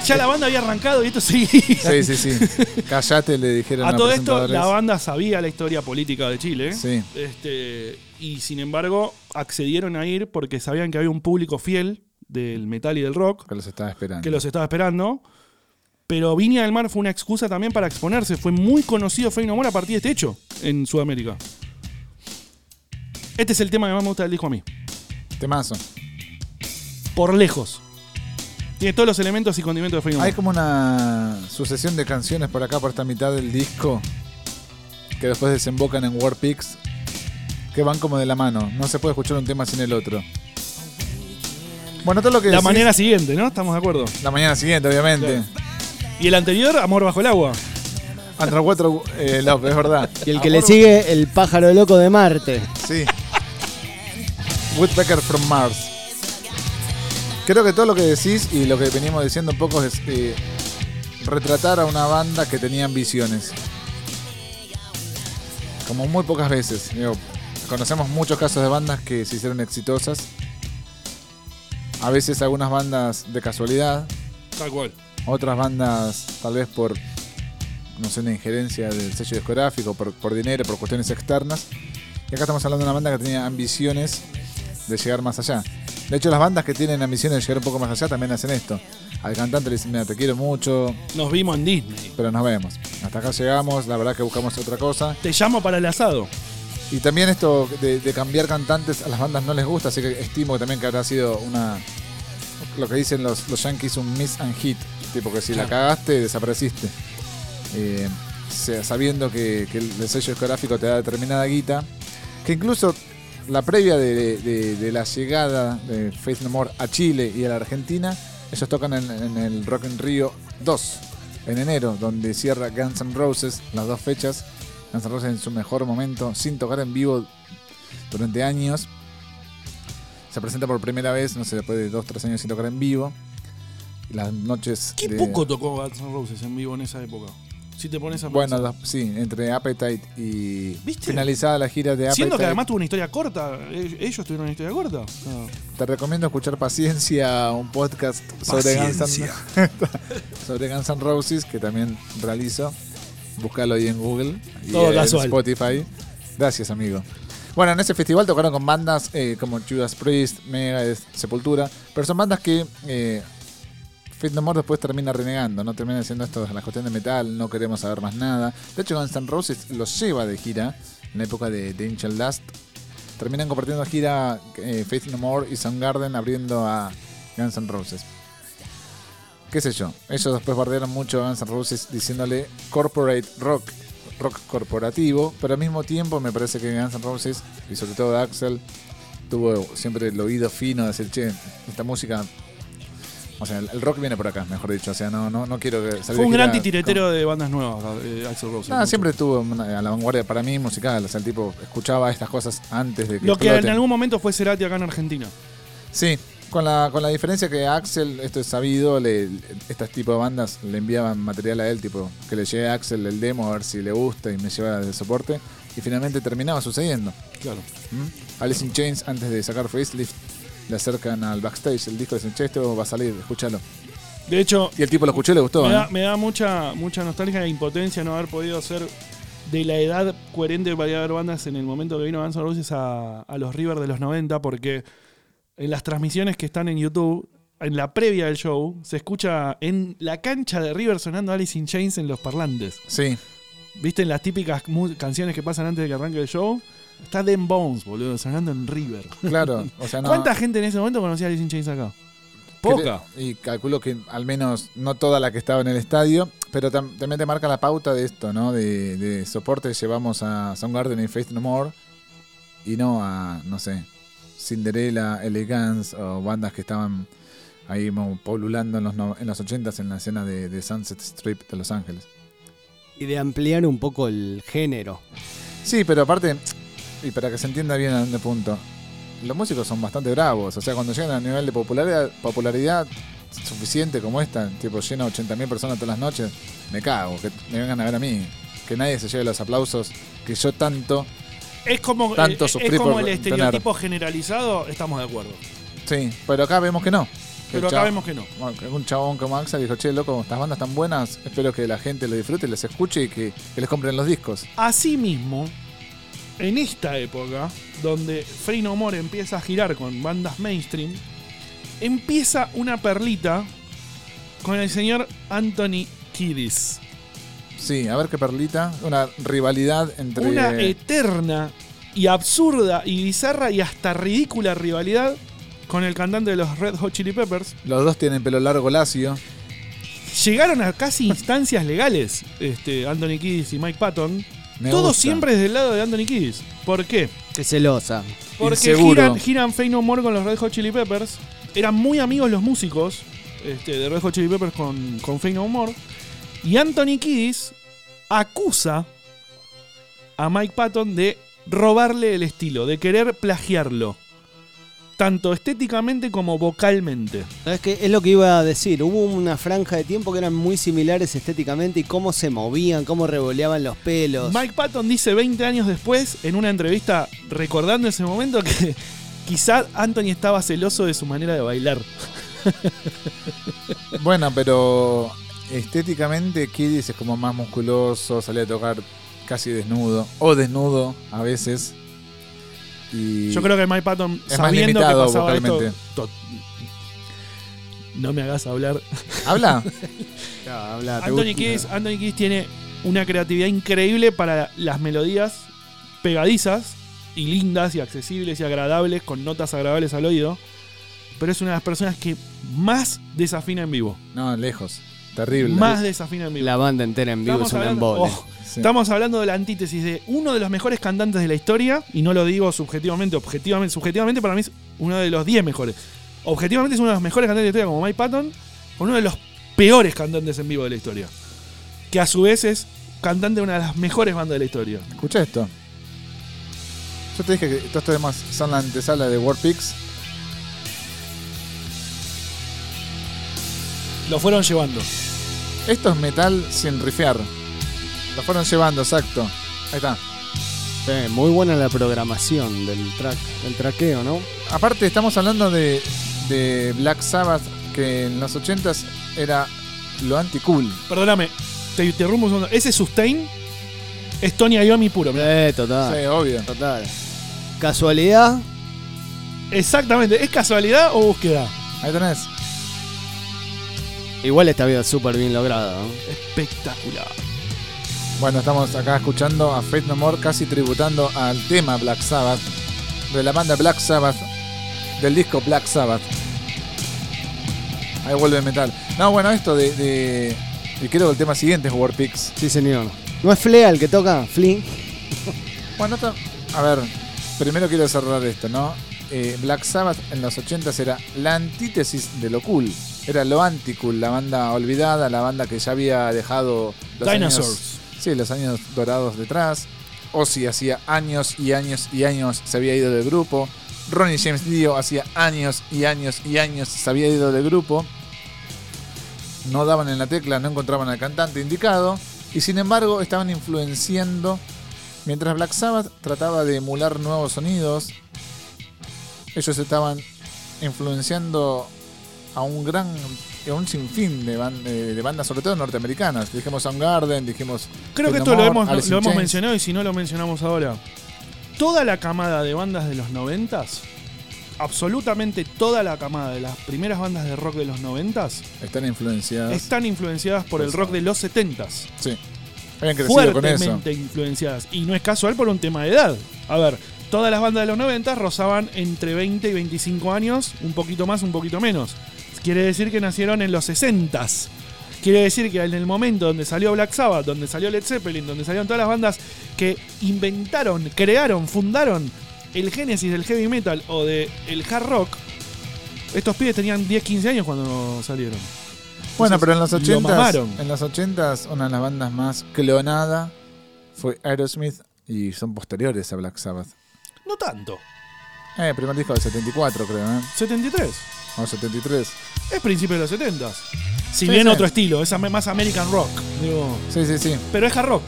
Ya la banda había arrancado y esto seguía. Sí, sí, sí. Callate, le dijeron A todo esto, la banda sabía la historia política de Chile. Sí. Este, y sin embargo, accedieron a ir porque sabían que había un público fiel del metal y del rock Que los estaba esperando. que los estaba esperando. Pero Viña del Mar fue una excusa también para exponerse. Fue muy conocido Fey No More a partir de este hecho en Sudamérica. Este es el tema que más me gusta del disco a mí. Temazo. Por lejos. Tiene todos los elementos y condimentos de Fey No More. Hay como una sucesión de canciones por acá, por esta mitad del disco, que después desembocan en Warpix, que van como de la mano. No se puede escuchar un tema sin el otro. Bueno, todo lo que La decís- manera siguiente, ¿no? ¿Estamos de acuerdo? La mañana siguiente, obviamente. Y el anterior, Amor Bajo el Agua. Under Water eh, es verdad. Y el que le sigue, el pájaro loco de Marte. Sí. Woodpecker from Mars. Creo que todo lo que decís y lo que venimos diciendo un poco es eh, retratar a una banda que tenía ambiciones. Como muy pocas veces. Digo, conocemos muchos casos de bandas que se hicieron exitosas. A veces algunas bandas de casualidad, Tal cual. Otras bandas tal vez por, no sé, una injerencia del sello discográfico, por, por dinero, por cuestiones externas. Y acá estamos hablando de una banda que tenía ambiciones de llegar más allá. De hecho, las bandas que tienen ambiciones de llegar un poco más allá también hacen esto. Al cantante le dicen, mira, te quiero mucho, Nos vimos en Disney. pero nos vemos. Hasta acá llegamos, la verdad que buscamos otra cosa. Te llamo para el asado. Y también esto de, de cambiar cantantes a las bandas no les gusta, así que estimo también que habrá sido una... Lo que dicen los, los yankees, un miss and hit. Tipo que si la cagaste, desapareciste. Eh, sabiendo que, que el sello discográfico te da determinada guita. Que incluso la previa de, de- de la llegada de Faith No More a Chile y a la Argentina, ellos tocan en, en el Rock in Rio 2 en enero, donde cierra Guns N' Roses las dos fechas. Guns N' Roses en su mejor momento, sin tocar en vivo durante años. Se presenta por primera vez, no sé, después de dos, tres años sin tocar en vivo. Las noches. Qué de- poco tocó Guns N' Roses en vivo en esa época. Si te pones a Bueno, sí, entre Appetite y ¿Viste? finalizada la gira de Appetite. Siendo que además tuvo una historia corta. eh, Ellos tuvieron una historia corta. Te recomiendo escuchar Paciencia, un podcast sobre Guns, N- sobre Guns N' Roses que también realizo. Búscalo ahí en Google y Todo en casual. Spotify. Gracias, amigo. Bueno, en ese festival tocaron con bandas eh, como Judas Priest, Megadeth, Sepultura, pero son bandas que eh, Fate No More después termina renegando, no termina diciendo esto la cuestión de metal, no queremos saber más nada. De hecho, Guns N' Roses los lleva de gira en la época de, de Angel. Terminan compartiendo gira eh, Faith No More y Soundgarden abriendo a Guns N' Roses. ¿Qué sé yo? Ellos después bardearon mucho a Guns N' Roses diciéndole corporate rock, rock corporativo, pero al mismo tiempo me parece que Guns N' Roses, y sobre todo Axel, tuvo siempre el oído fino de decir, che, esta música... O sea, el el rock viene por acá, mejor dicho. O sea, no, no, no quiero que salir fue un gran titiretero de bandas nuevas, eh, Axel Rose. Nada, siempre estuvo a la vanguardia para mí musical. O sea, el tipo escuchaba estas cosas antes de que Lo que en exploten. algún momento fue Cerati acá en Argentina. Sí, con la, con la diferencia que Axel, esto es sabido, le, estas tipo de bandas le enviaban material a él, tipo que le llegue a Axel el demo a ver si le gusta y me lleva de soporte. Y finalmente terminaba sucediendo. Claro. ¿Mm? Alice in Chains, antes de sacar Facelift, le acercan al backstage el disco de dicen, che, esto va a salir, escúchalo. De hecho, Y el tipo lo escuchó y le gustó. me da, me da mucha, mucha nostalgia e impotencia no haber podido ser de la edad coherente para haber bandas en el momento que vino Guns N' Roses a, a los River de los 90, porque en las transmisiones que están en YouTube, en la previa del show, se escucha en la cancha de River sonando Alice in Chains en los parlantes. Sí, ¿Viste en las típicas canciones que pasan antes de que arranque el show? Está Den Bones, boludo, sonando en River. claro. O sea, no, ¿Cuánta gente en ese momento conocía a Alice in Chains acá? Poca. Y calculo que al menos no toda la que estaba en el estadio, pero tam- también te marca la pauta de esto, ¿no? De, de soporte llevamos a Soundgarden y Faith No More y no a, no sé, Cinderella, Elegance o bandas que estaban ahí polulando en los, no- en los 80s en la escena de, de Sunset Strip de Los Ángeles. Y de ampliar un poco el género. Sí, pero aparte, y para que se entienda bien a dónde punto, los músicos son bastante bravos. O sea, cuando llegan a nivel de popularidad, popularidad suficiente como esta, tipo llena 80.000 personas todas las noches, me cago, que me vengan a ver a mí. Que nadie se lleve los aplausos que yo tanto. Es como, Tanto eh, sufrí es como por el tener- estereotipo generalizado, estamos de acuerdo. Sí, pero acá vemos que no. Pero acá vemos que no. Un chabón como Axel dijo, che, loco, estas bandas tan buenas, espero que la gente lo disfrute, les escuche y que, que les compren los discos. Asimismo, en esta época, donde Free No More empieza a girar con bandas mainstream, empieza una perlita con el señor Anthony Kiddis. Sí, a ver qué perlita. Una rivalidad entre. Una eterna y absurda y bizarra y hasta ridícula rivalidad con el cantante de los Red Hot Chili Peppers. Los dos tienen pelo largo lacio. Llegaron a casi instancias legales, este, Anthony Kiddis y Mike Patton. Me Todo gusta. siempre desde el lado de Anthony Kiddis. ¿Por qué? Qué celosa. Porque giran, giran Fey No More con los Red Hot Chili Peppers. Eran muy amigos los músicos este, de Red Hot Chili Peppers con, con Fey No More. Y Anthony Kiddis acusa a Mike Patton de robarle el estilo, de querer plagiarlo. Tanto estéticamente como vocalmente. ¿Sabes qué? Es lo que iba a decir. Hubo una franja de tiempo que eran muy similares estéticamente y cómo se movían, cómo revoleaban los pelos. Mike Patton dice 20 años después, en una entrevista recordando ese momento, que quizá Anthony estaba celoso de su manera de bailar. Bueno, pero estéticamente Kiddis es como más musculoso, sale a tocar casi desnudo. O desnudo a veces. Y Yo creo que Mike Patton, Es más sabiendo limitado que pasaba esto, to- no me hagas hablar. ¿Habla? Ya, habla, te Anthony gusta. Kiddis, Anthony Kiddis tiene una creatividad increíble para las melodías pegadizas y lindas y accesibles y agradables, con notas agradables al oído. Pero es una de las personas que más desafina en vivo. No, lejos. Terrible. Más desafina en vivo. La banda entera en vivo Estamos es un hablando, embole. oh, Sí. estamos hablando de la antítesis de uno de los mejores cantantes de la historia, y no lo digo subjetivamente, objetivamente, subjetivamente para mí es uno de los 10 mejores. Objetivamente es uno de los mejores cantantes de la historia, como Mike Patton, con uno de los peores cantantes en vivo de la historia. Que a su vez es cantante de una de las mejores bandas de la historia. Escucha esto. Yo te dije que todos estos temas son la antesala de War Pigs. Lo fueron llevando. Esto es metal sin rifear. Lo fueron llevando, exacto. Ahí está. Sí, muy buena la programación del track, del traqueo, ¿no? Aparte, estamos hablando de, de Black Sabbath, que en los 80s era lo anti-cool. Perdóname, te interrumpo un segundo. Ese sustain es Tony Iommi puro. mirá. Eh, total. Sí, obvio. Total. Casualidad, Exactamente. ¿Es casualidad o búsqueda? Ahí tenés. igual está bien, súper bien logrado, ¿no? Espectacular. Bueno, estamos acá escuchando a Faith No More, casi tributando al tema Black Sabbath, de la banda Black Sabbath, del disco Black Sabbath. Ahí vuelve el metal. No, bueno, esto de. de- y creo que el tema siguiente es War Pigs. Sí, señor. ¿No es Flea el que toca? Flynn. Bueno, esto- a ver, primero quiero cerrar esto, ¿no? Eh, Black Sabbath en los 80s era la antítesis de lo cool. Era lo anti-cool, la banda olvidada, la banda que ya había dejado los Dinosaurs. años, sí, los años dorados detrás. Ozzy hacía años y años y años se había ido del grupo. Ronnie James Dio hacía años y años y años se había ido del grupo. No daban en la tecla, no encontraban al cantante indicado. Y sin embargo estaban influenciando Mientras Black Sabbath trataba de emular nuevos sonidos, ellos estaban influenciando a un gran, un sinfín de, de bandas, sobre todo norteamericanas. Dijimos Soundgarden, dijimos. Creo que esto lo hemos, Alice in lo hemos Chains. mencionado y si no lo mencionamos ahora. Toda la camada de bandas de los noventas, absolutamente toda la camada de las primeras bandas de rock de los noventas, Están influenciadas. están influenciadas por el rock de los setentas. Sí. Habían crecido con eso. Fuertemente influenciadas. Y no es casual por un tema de edad. A ver, todas las bandas de los 90 rozaban entre 20 y 25 años, un poquito más, un poquito menos. Quiere decir que nacieron en los 60s. Quiere decir que en el momento donde salió Black Sabbath, donde salió Led Zeppelin, donde salieron todas las bandas que inventaron, crearon, fundaron el génesis del heavy metal o del el hard rock, estos pibes tenían 10, 15 años cuando salieron. Bueno, Entonces, pero en los lo 80 mamaron. en los 80 una de las bandas más clonada fue Aerosmith y son posteriores a Black Sabbath. No tanto. Eh, primer disco del 74, creo, ¿eh? 73. O 73. Es principio de los 70. Si Sí, bien sí. otro estilo, es am- más American rock. Digo, Sí, sí, sí. pero es hard rock.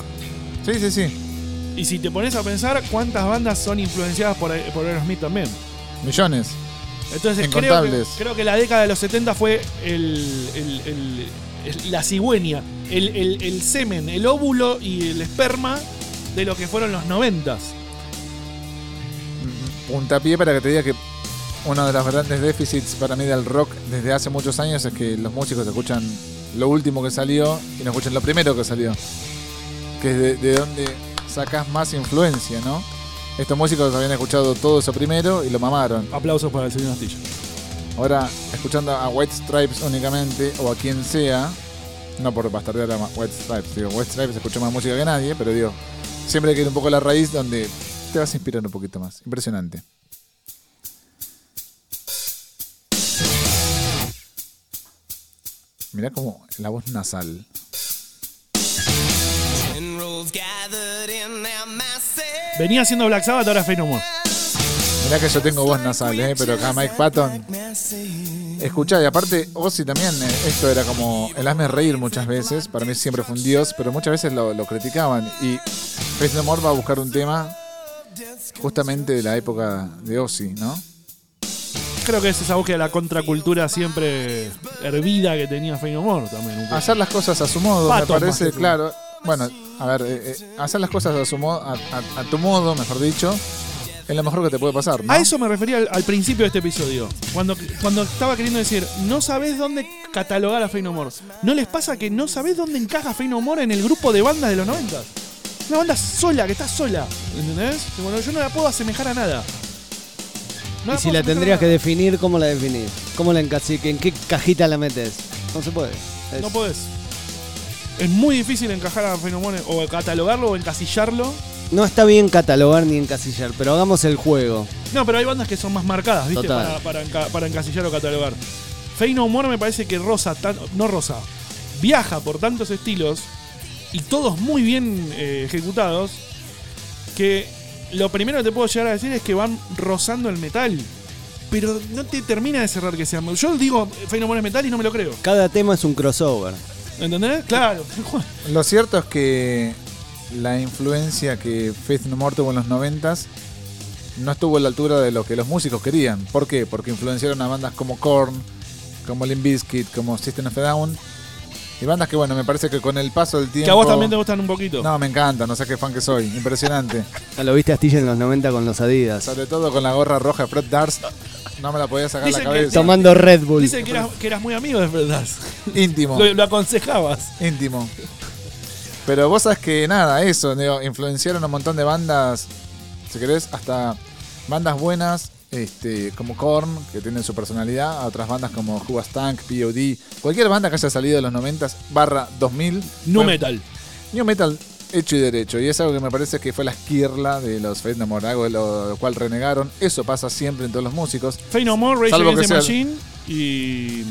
Sí, sí, sí. Y si te pones a pensar, ¿cuántas bandas son influenciadas por, por Aerosmith también? Millones. Entonces creo que, Incontables. creo que la década de los 70 fue el, el- el- el- la cigüeña, el, el- el semen, el óvulo y el esperma de lo que fueron los 90. Puntapié para que te diga que uno de los grandes déficits para mí del rock desde hace muchos años es que los músicos escuchan lo último que salió y no escuchan lo primero que salió. Que es de, de donde sacas más influencia, ¿no? Estos músicos habían escuchado todo eso primero y lo mamaron. Aplausos para el señor Astilla. Ahora, escuchando a White Stripes únicamente, o a quien sea, no por bastardear a White Stripes, digo, White Stripes escucha más música que nadie, pero digo, siempre hay que ir un poco a la raíz donde te vas a inspirar un poquito más. Impresionante. Mirá como la voz nasal. Venía haciendo Black Sabbath, ahora Fey No More. Mirá que yo tengo voz nasal, ¿eh? pero acá Mike Patton. Escuchá, y aparte, Ozzy también, eh, esto era como el hazme reír muchas veces. Para mí siempre fue un dios, pero muchas veces lo, lo criticaban. Y Faith No More va a buscar un tema justamente de la época de Ozzy, ¿no? Creo que es esa búsqueda de la contracultura siempre hervida que tenía Fey No More también. un poco. Hacer las cosas a su modo, me parece, claro. Bueno, a ver, eh, eh, hacer las cosas a, su modo, a, a- a tu modo, mejor dicho, es lo mejor que te puede pasar, ¿no? A eso me refería al, al principio de este episodio. Cuando, cuando estaba queriendo decir, no sabés dónde catalogar a Fey No More. ¿No les pasa que no sabés dónde encaja Fey No More en el grupo de bandas de los 90? Una banda sola, que está sola. ¿Entendés? Bueno, yo no la puedo asemejar a nada. No y si la tendrías que definir, ¿cómo la definís? ¿Cómo la encasí? ¿En qué cajita la metes? No se puede. Es- No podés. Es muy difícil encajar a Fey No More o catalogarlo o encasillarlo. no está bien catalogar ni encasillar, pero hagamos el juego. No, pero hay bandas que son más marcadas, ¿viste? Para, para, enca- para encasillar o catalogar. Fey No More me parece que rosa, tan, no rosa, viaja por tantos estilos y todos muy bien eh, ejecutados que lo primero que te puedo llegar a decir es que van rozando el metal. Pero no te termina de cerrar que sean. Yo digo Fey No More es metal y no me lo creo. Cada tema es un crossover. ¿Entendés? Claro. Lo cierto es que la influencia que Faith No More tuvo en los noventas no estuvo a la altura de lo que los músicos querían. ¿Por qué? Porque influenciaron a bandas como Korn, como Limp Bizkit, como System of a Down. Y bandas que, bueno, me parece que con el paso del tiempo... Que a vos también te gustan un poquito. No, me encanta, no sé qué fan que soy. Impresionante. Lo viste a Astilla en los 90 con los Adidas. Sobre todo con la gorra roja de Fred Durst. No me la podía sacar de Dicen la que- cabeza. Tomando Red Bull. Dicen que eras, que eras muy amigo de verdad. Íntimo. Lo, lo aconsejabas. íntimo. Pero vos sabés que nada, eso, digo, influenciaron a un montón de bandas, si querés, hasta bandas buenas, este, como Korn, que tienen su personalidad, a otras bandas como Who Was Tank, POD, cualquier banda que haya salido de los 90 barra 2000. Nu fue metal. New Metal hecho y derecho, y es algo que me parece que fue la esquirla de los Faith No More, algo de lo cual renegaron. Eso pasa siempre en todos los músicos. Fey No More, Rage Against the Machine y.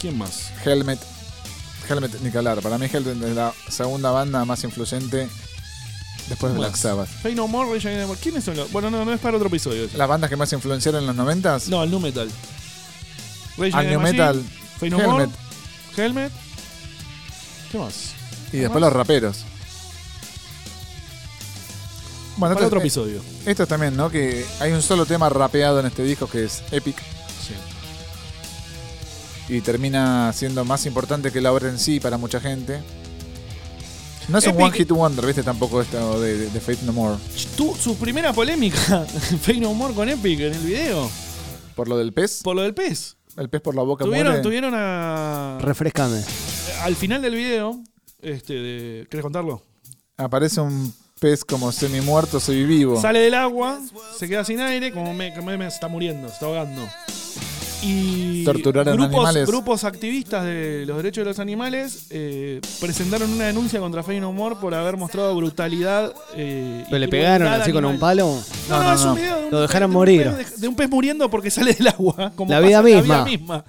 ¿Quién más? Helmet, Helmet ni que hablar. Para mí Helmet es la segunda banda más influyente después de. Black Sabbath. Fey No More, Rage Against the Machine. ¿Quiénes son los.? Bueno, no, no es para otro episodio. eso. Las bandas que más influenciaron en los 90 No, el Nu Metal. Rage al Against New Metal, No More, Helmet Helmet. ¿Qué más? y después los raperos. Bueno, Para esto, otro eh, episodio. esto también, ¿no? Que hay un solo tema rapeado en este disco que es Epic Sí. y termina siendo más importante que la obra en sí para mucha gente. No es un One Hit Wonder, ¿viste? Tampoco esto de, de, de Faith No More. Tu- su primera polémica, Fey No More con Epic en el video, Por lo del pez, por lo del pez. el pez por la boca Tuvieron, muere. tuvieron a. Refrescame. Al final del video, este, de, ¿querés contarlo? Aparece un pez como semi muerto, semi vivo. Sale del agua, se queda sin aire, como me, como me está muriendo, se está ahogando. Y Torturaron grupos, animales. grupos activistas de los derechos de los animales eh, presentaron una denuncia contra Fey No More por haber mostrado brutalidad. eh, y ¿Pero le pegaron así con un palo? No, No, no, no, es no. un video de un Lo pez- dejaron de un morir. pez- De, un pez muriendo porque sale del agua. Como La vida misma. La vida misma.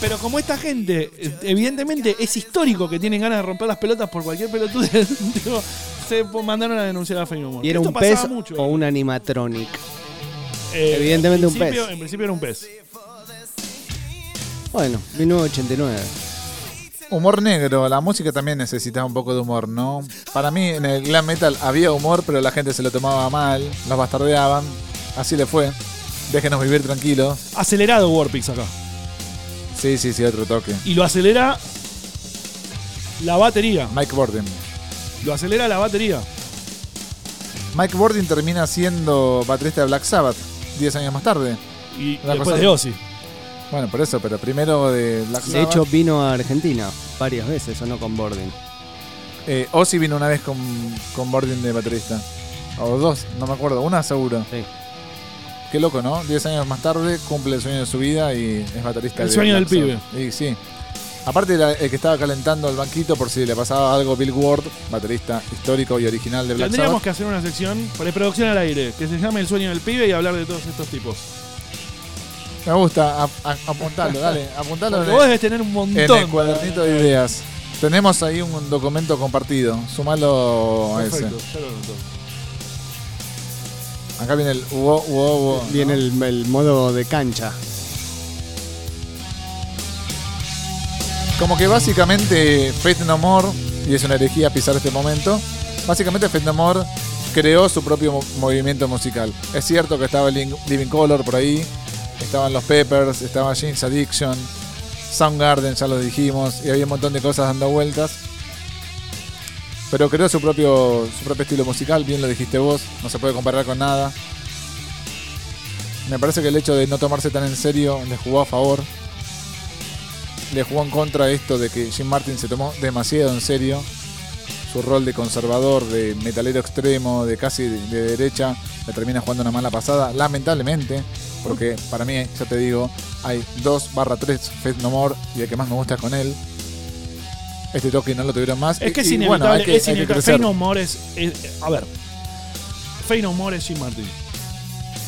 Pero como esta gente, eh, evidentemente es histórico que tienen ganas de romper las pelotas por cualquier pelotude, digo, se mandaron a denunciar a Fey No More. ¿Y era Esto un pez pasaba mucho. o un animatronic? Eh, evidentemente en un pez. En principio era un pez. Bueno, 1989. Humor negro, la música también necesitaba un poco de humor, ¿no? Para mí en el glam metal había humor, pero la gente se lo tomaba mal, los bastardeaban, así le fue. Déjenos vivir tranquilos. Acelerado Warpix acá. Sí, sí, sí, otro toque. Y lo acelera la batería. Mike Bordin. Lo acelera la batería. Mike Bordin termina siendo baterista de Black Sabbath 10 años más tarde. Y Una después cosa- de Ozzy. Bueno, por eso, pero primero de Black De Sabbath. hecho, vino a Argentina varias veces, o no con Borden. Eh, Ozzy vino una vez con, con Bordin de baterista. O dos, no me acuerdo. Una seguro. Sí. Qué loco, ¿no? 10 años más tarde cumple el sueño de su vida y es baterista El de sueño Black del Sabbath. Y sí. Aparte era el que estaba calentando el banquito por si le pasaba algo Bill Ward, baterista histórico y original de Black Tendríamos Sabbath. que hacer una sección para producción al aire que se llame El sueño del pibe y hablar de todos estos tipos. Me gusta, ap- apuntalo, dale, apuntalo Porque en, vos el- debes tener un montón. en el cuadernito de ideas. Tenemos ahí un documento compartido, sumalo a ese. Perfecto, ya lo noto. Acá viene el uo, uo, uo, ¿no? Viene el, el modo de cancha. Como que básicamente Faith No More, y es una herejía pisar este momento, básicamente Faith No More creó su propio mo- movimiento musical. Es cierto que estaba Living Color por ahí, estaban los Peppers, estaba James Addiction, Soundgarden, ya lo dijimos, y había un montón de cosas dando vueltas. Pero creó su propio, su propio estilo musical, bien lo dijiste vos, no se puede comparar con nada. Me parece que el hecho de no tomarse tan en serio le jugó a favor le jugó en contra esto de que Jim Martin se tomó demasiado en serio su rol de conservador, de metalero extremo, de casi de, de derecha, le termina jugando una mala pasada, lamentablemente, porque para mí, ya te digo, hay 2 barra 3 Faith No More y el que más me gusta es con él. Este toque no lo tuvieron más. Es que y- es inevitable. bueno, hay que, es inevitable. No More es, es- A ver. Fey No More es Jim Martin.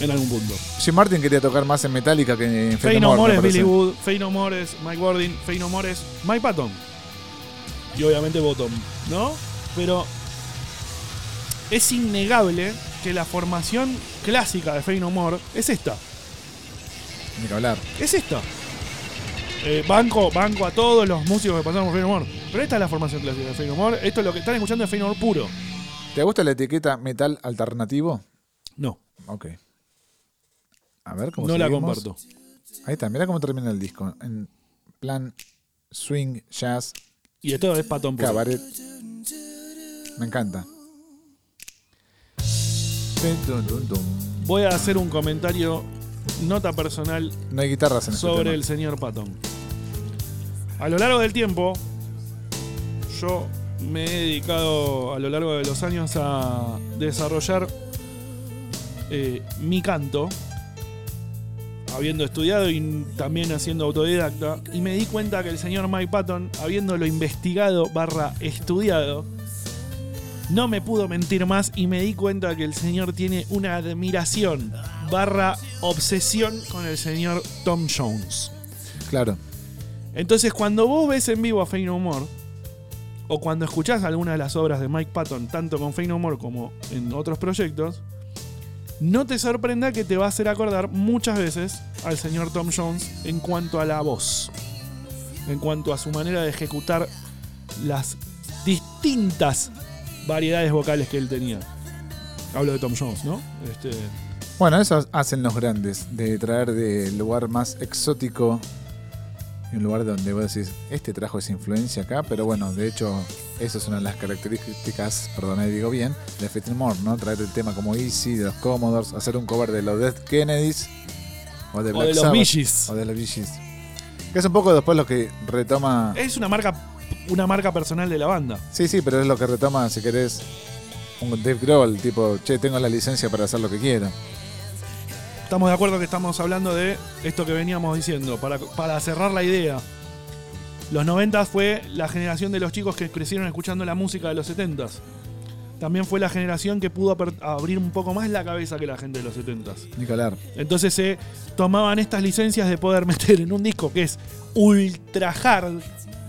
En algún punto. Jim Martin quería tocar más en Metallica que en Faith Fey No No More es Billy. Wood. No More es Mike Gordon. Fey No More es Mike Patton. Y obviamente Bottom. ¿No? Pero. Es innegable que la formación clásica de Fey No More es esta. Ni que hablar. Es esta. Eh, banco, banco a todos los músicos que pasaron por Fey No More. Pero esta es la formación clásica de Fey No More. Esto es lo que están escuchando de Fey No More puro. ¿Te gusta la etiqueta metal alternativo? No, Ok. A ver cómo no la comparto. Ahí está, mira cómo termina el disco. En plan swing, jazz, Y esto es Patton puro. cabaret. Me encanta. Voy a hacer un comentario, nota personal No hay guitarras en este sobre el señor Patton. A lo largo del tiempo, yo me he dedicado a lo largo de los años a desarrollar eh, mi canto, habiendo estudiado y también haciendo autodidacta, y me di cuenta que el señor Mike Patton, habiéndolo investigado barra estudiado, no me pudo mentir más y me di cuenta que el señor tiene una admiración barra obsesión con el señor Tom Jones. Claro. Entonces, cuando vos ves en vivo a Fey No More, o cuando escuchás alguna de las obras de Mike Patton, tanto con Fey No More como en otros proyectos, no te sorprenda que te va a hacer acordar muchas veces al señor Tom Jones en cuanto a la voz, en cuanto a su manera de ejecutar las distintas variedades vocales que él tenía. Hablo de Tom Jones, ¿no? Este, Bueno, eso hacen los grandes, de traer del lugar más exótico y un lugar donde vos decís, este trajo esa influencia acá, pero bueno, de hecho, eso es una de las características, perdón, digo bien, de No More, ¿no? Traer el tema como Easy, de los Commodores, hacer un cover de los Dead Kennedys o de o Black de los Sabbath, Gees. o de los Gees. Que es un poco después lo que retoma. Es una marca, una marca personal de la banda. Sí, sí, pero es lo que retoma, si querés, un Dave Grohl, tipo, che, tengo la licencia para hacer lo que quiero. Estamos de acuerdo que estamos hablando de esto que veníamos diciendo. Para, para cerrar la idea, los 90 fue la generación de los chicos que crecieron escuchando la música de los 70 También fue la generación que pudo abrir un poco más la cabeza que la gente de los 70 Nicolar. Entonces se tomaban estas licencias de poder meter en un disco que es ultra hard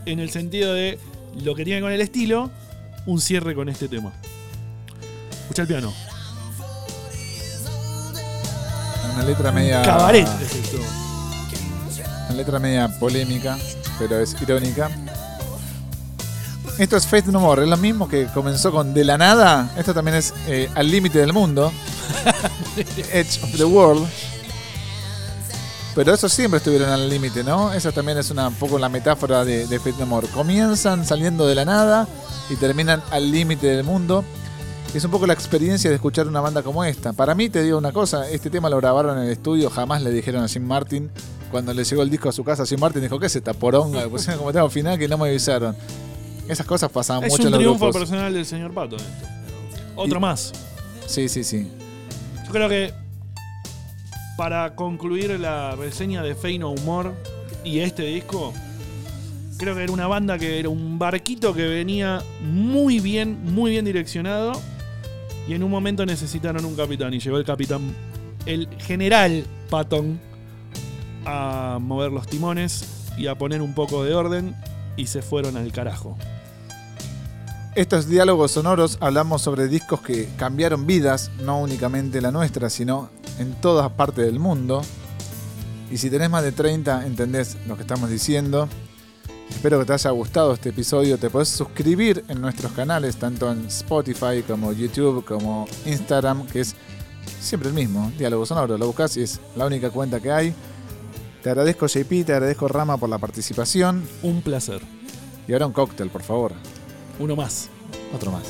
en el sentido de lo que tiene con el estilo, un cierre con este tema. Escucha el piano. Una letra media. Cabaret es esto. Una letra media polémica, pero es irónica. Esto es Faith No More, es lo mismo que comenzó con De la Nada. Esto también es eh, Al Límite del Mundo. Edge of the World. Pero esos siempre estuvieron al límite, ¿no? Esa también es una, un poco la metáfora de, de Faith No More. Comienzan saliendo de la nada y terminan al límite del mundo. Es un poco la experiencia de escuchar una banda como esta. Para mí, te digo una cosa, este tema lo grabaron en el estudio, jamás le dijeron a Jim Martin. Cuando le llegó el disco a su casa, Jim Martin dijo, ¿qué es esta poronga? Le pusieron como tema final que no me avisaron. Esas cosas pasaban Es mucho un en los triunfo grupos. personal del señor Pato. esto. Otro Y- más. Sí, sí, sí. Yo creo que para concluir la reseña de Fey No Humor y este disco, creo que era una banda que era un barquito que venía muy bien, muy bien direccionado y en un momento necesitaron un capitán y llegó el capitán, el general Patton, a mover los timones y a poner un poco de orden y se fueron al carajo. Estos diálogos sonoros hablamos sobre discos que cambiaron vidas, no únicamente la nuestra, sino en todas partes del mundo. Y si tenés más de 30, entendés lo que estamos diciendo. Espero que te haya gustado este episodio. Te podés suscribir en nuestros canales, tanto en Spotify como YouTube, como Instagram, que es siempre el mismo, Diálogo Sonoro. Lo buscas y es la única cuenta que hay. Te agradezco JP, te agradezco Rama por la participación. Un placer. Y ahora un cóctel, por favor. Uno más. Otro más.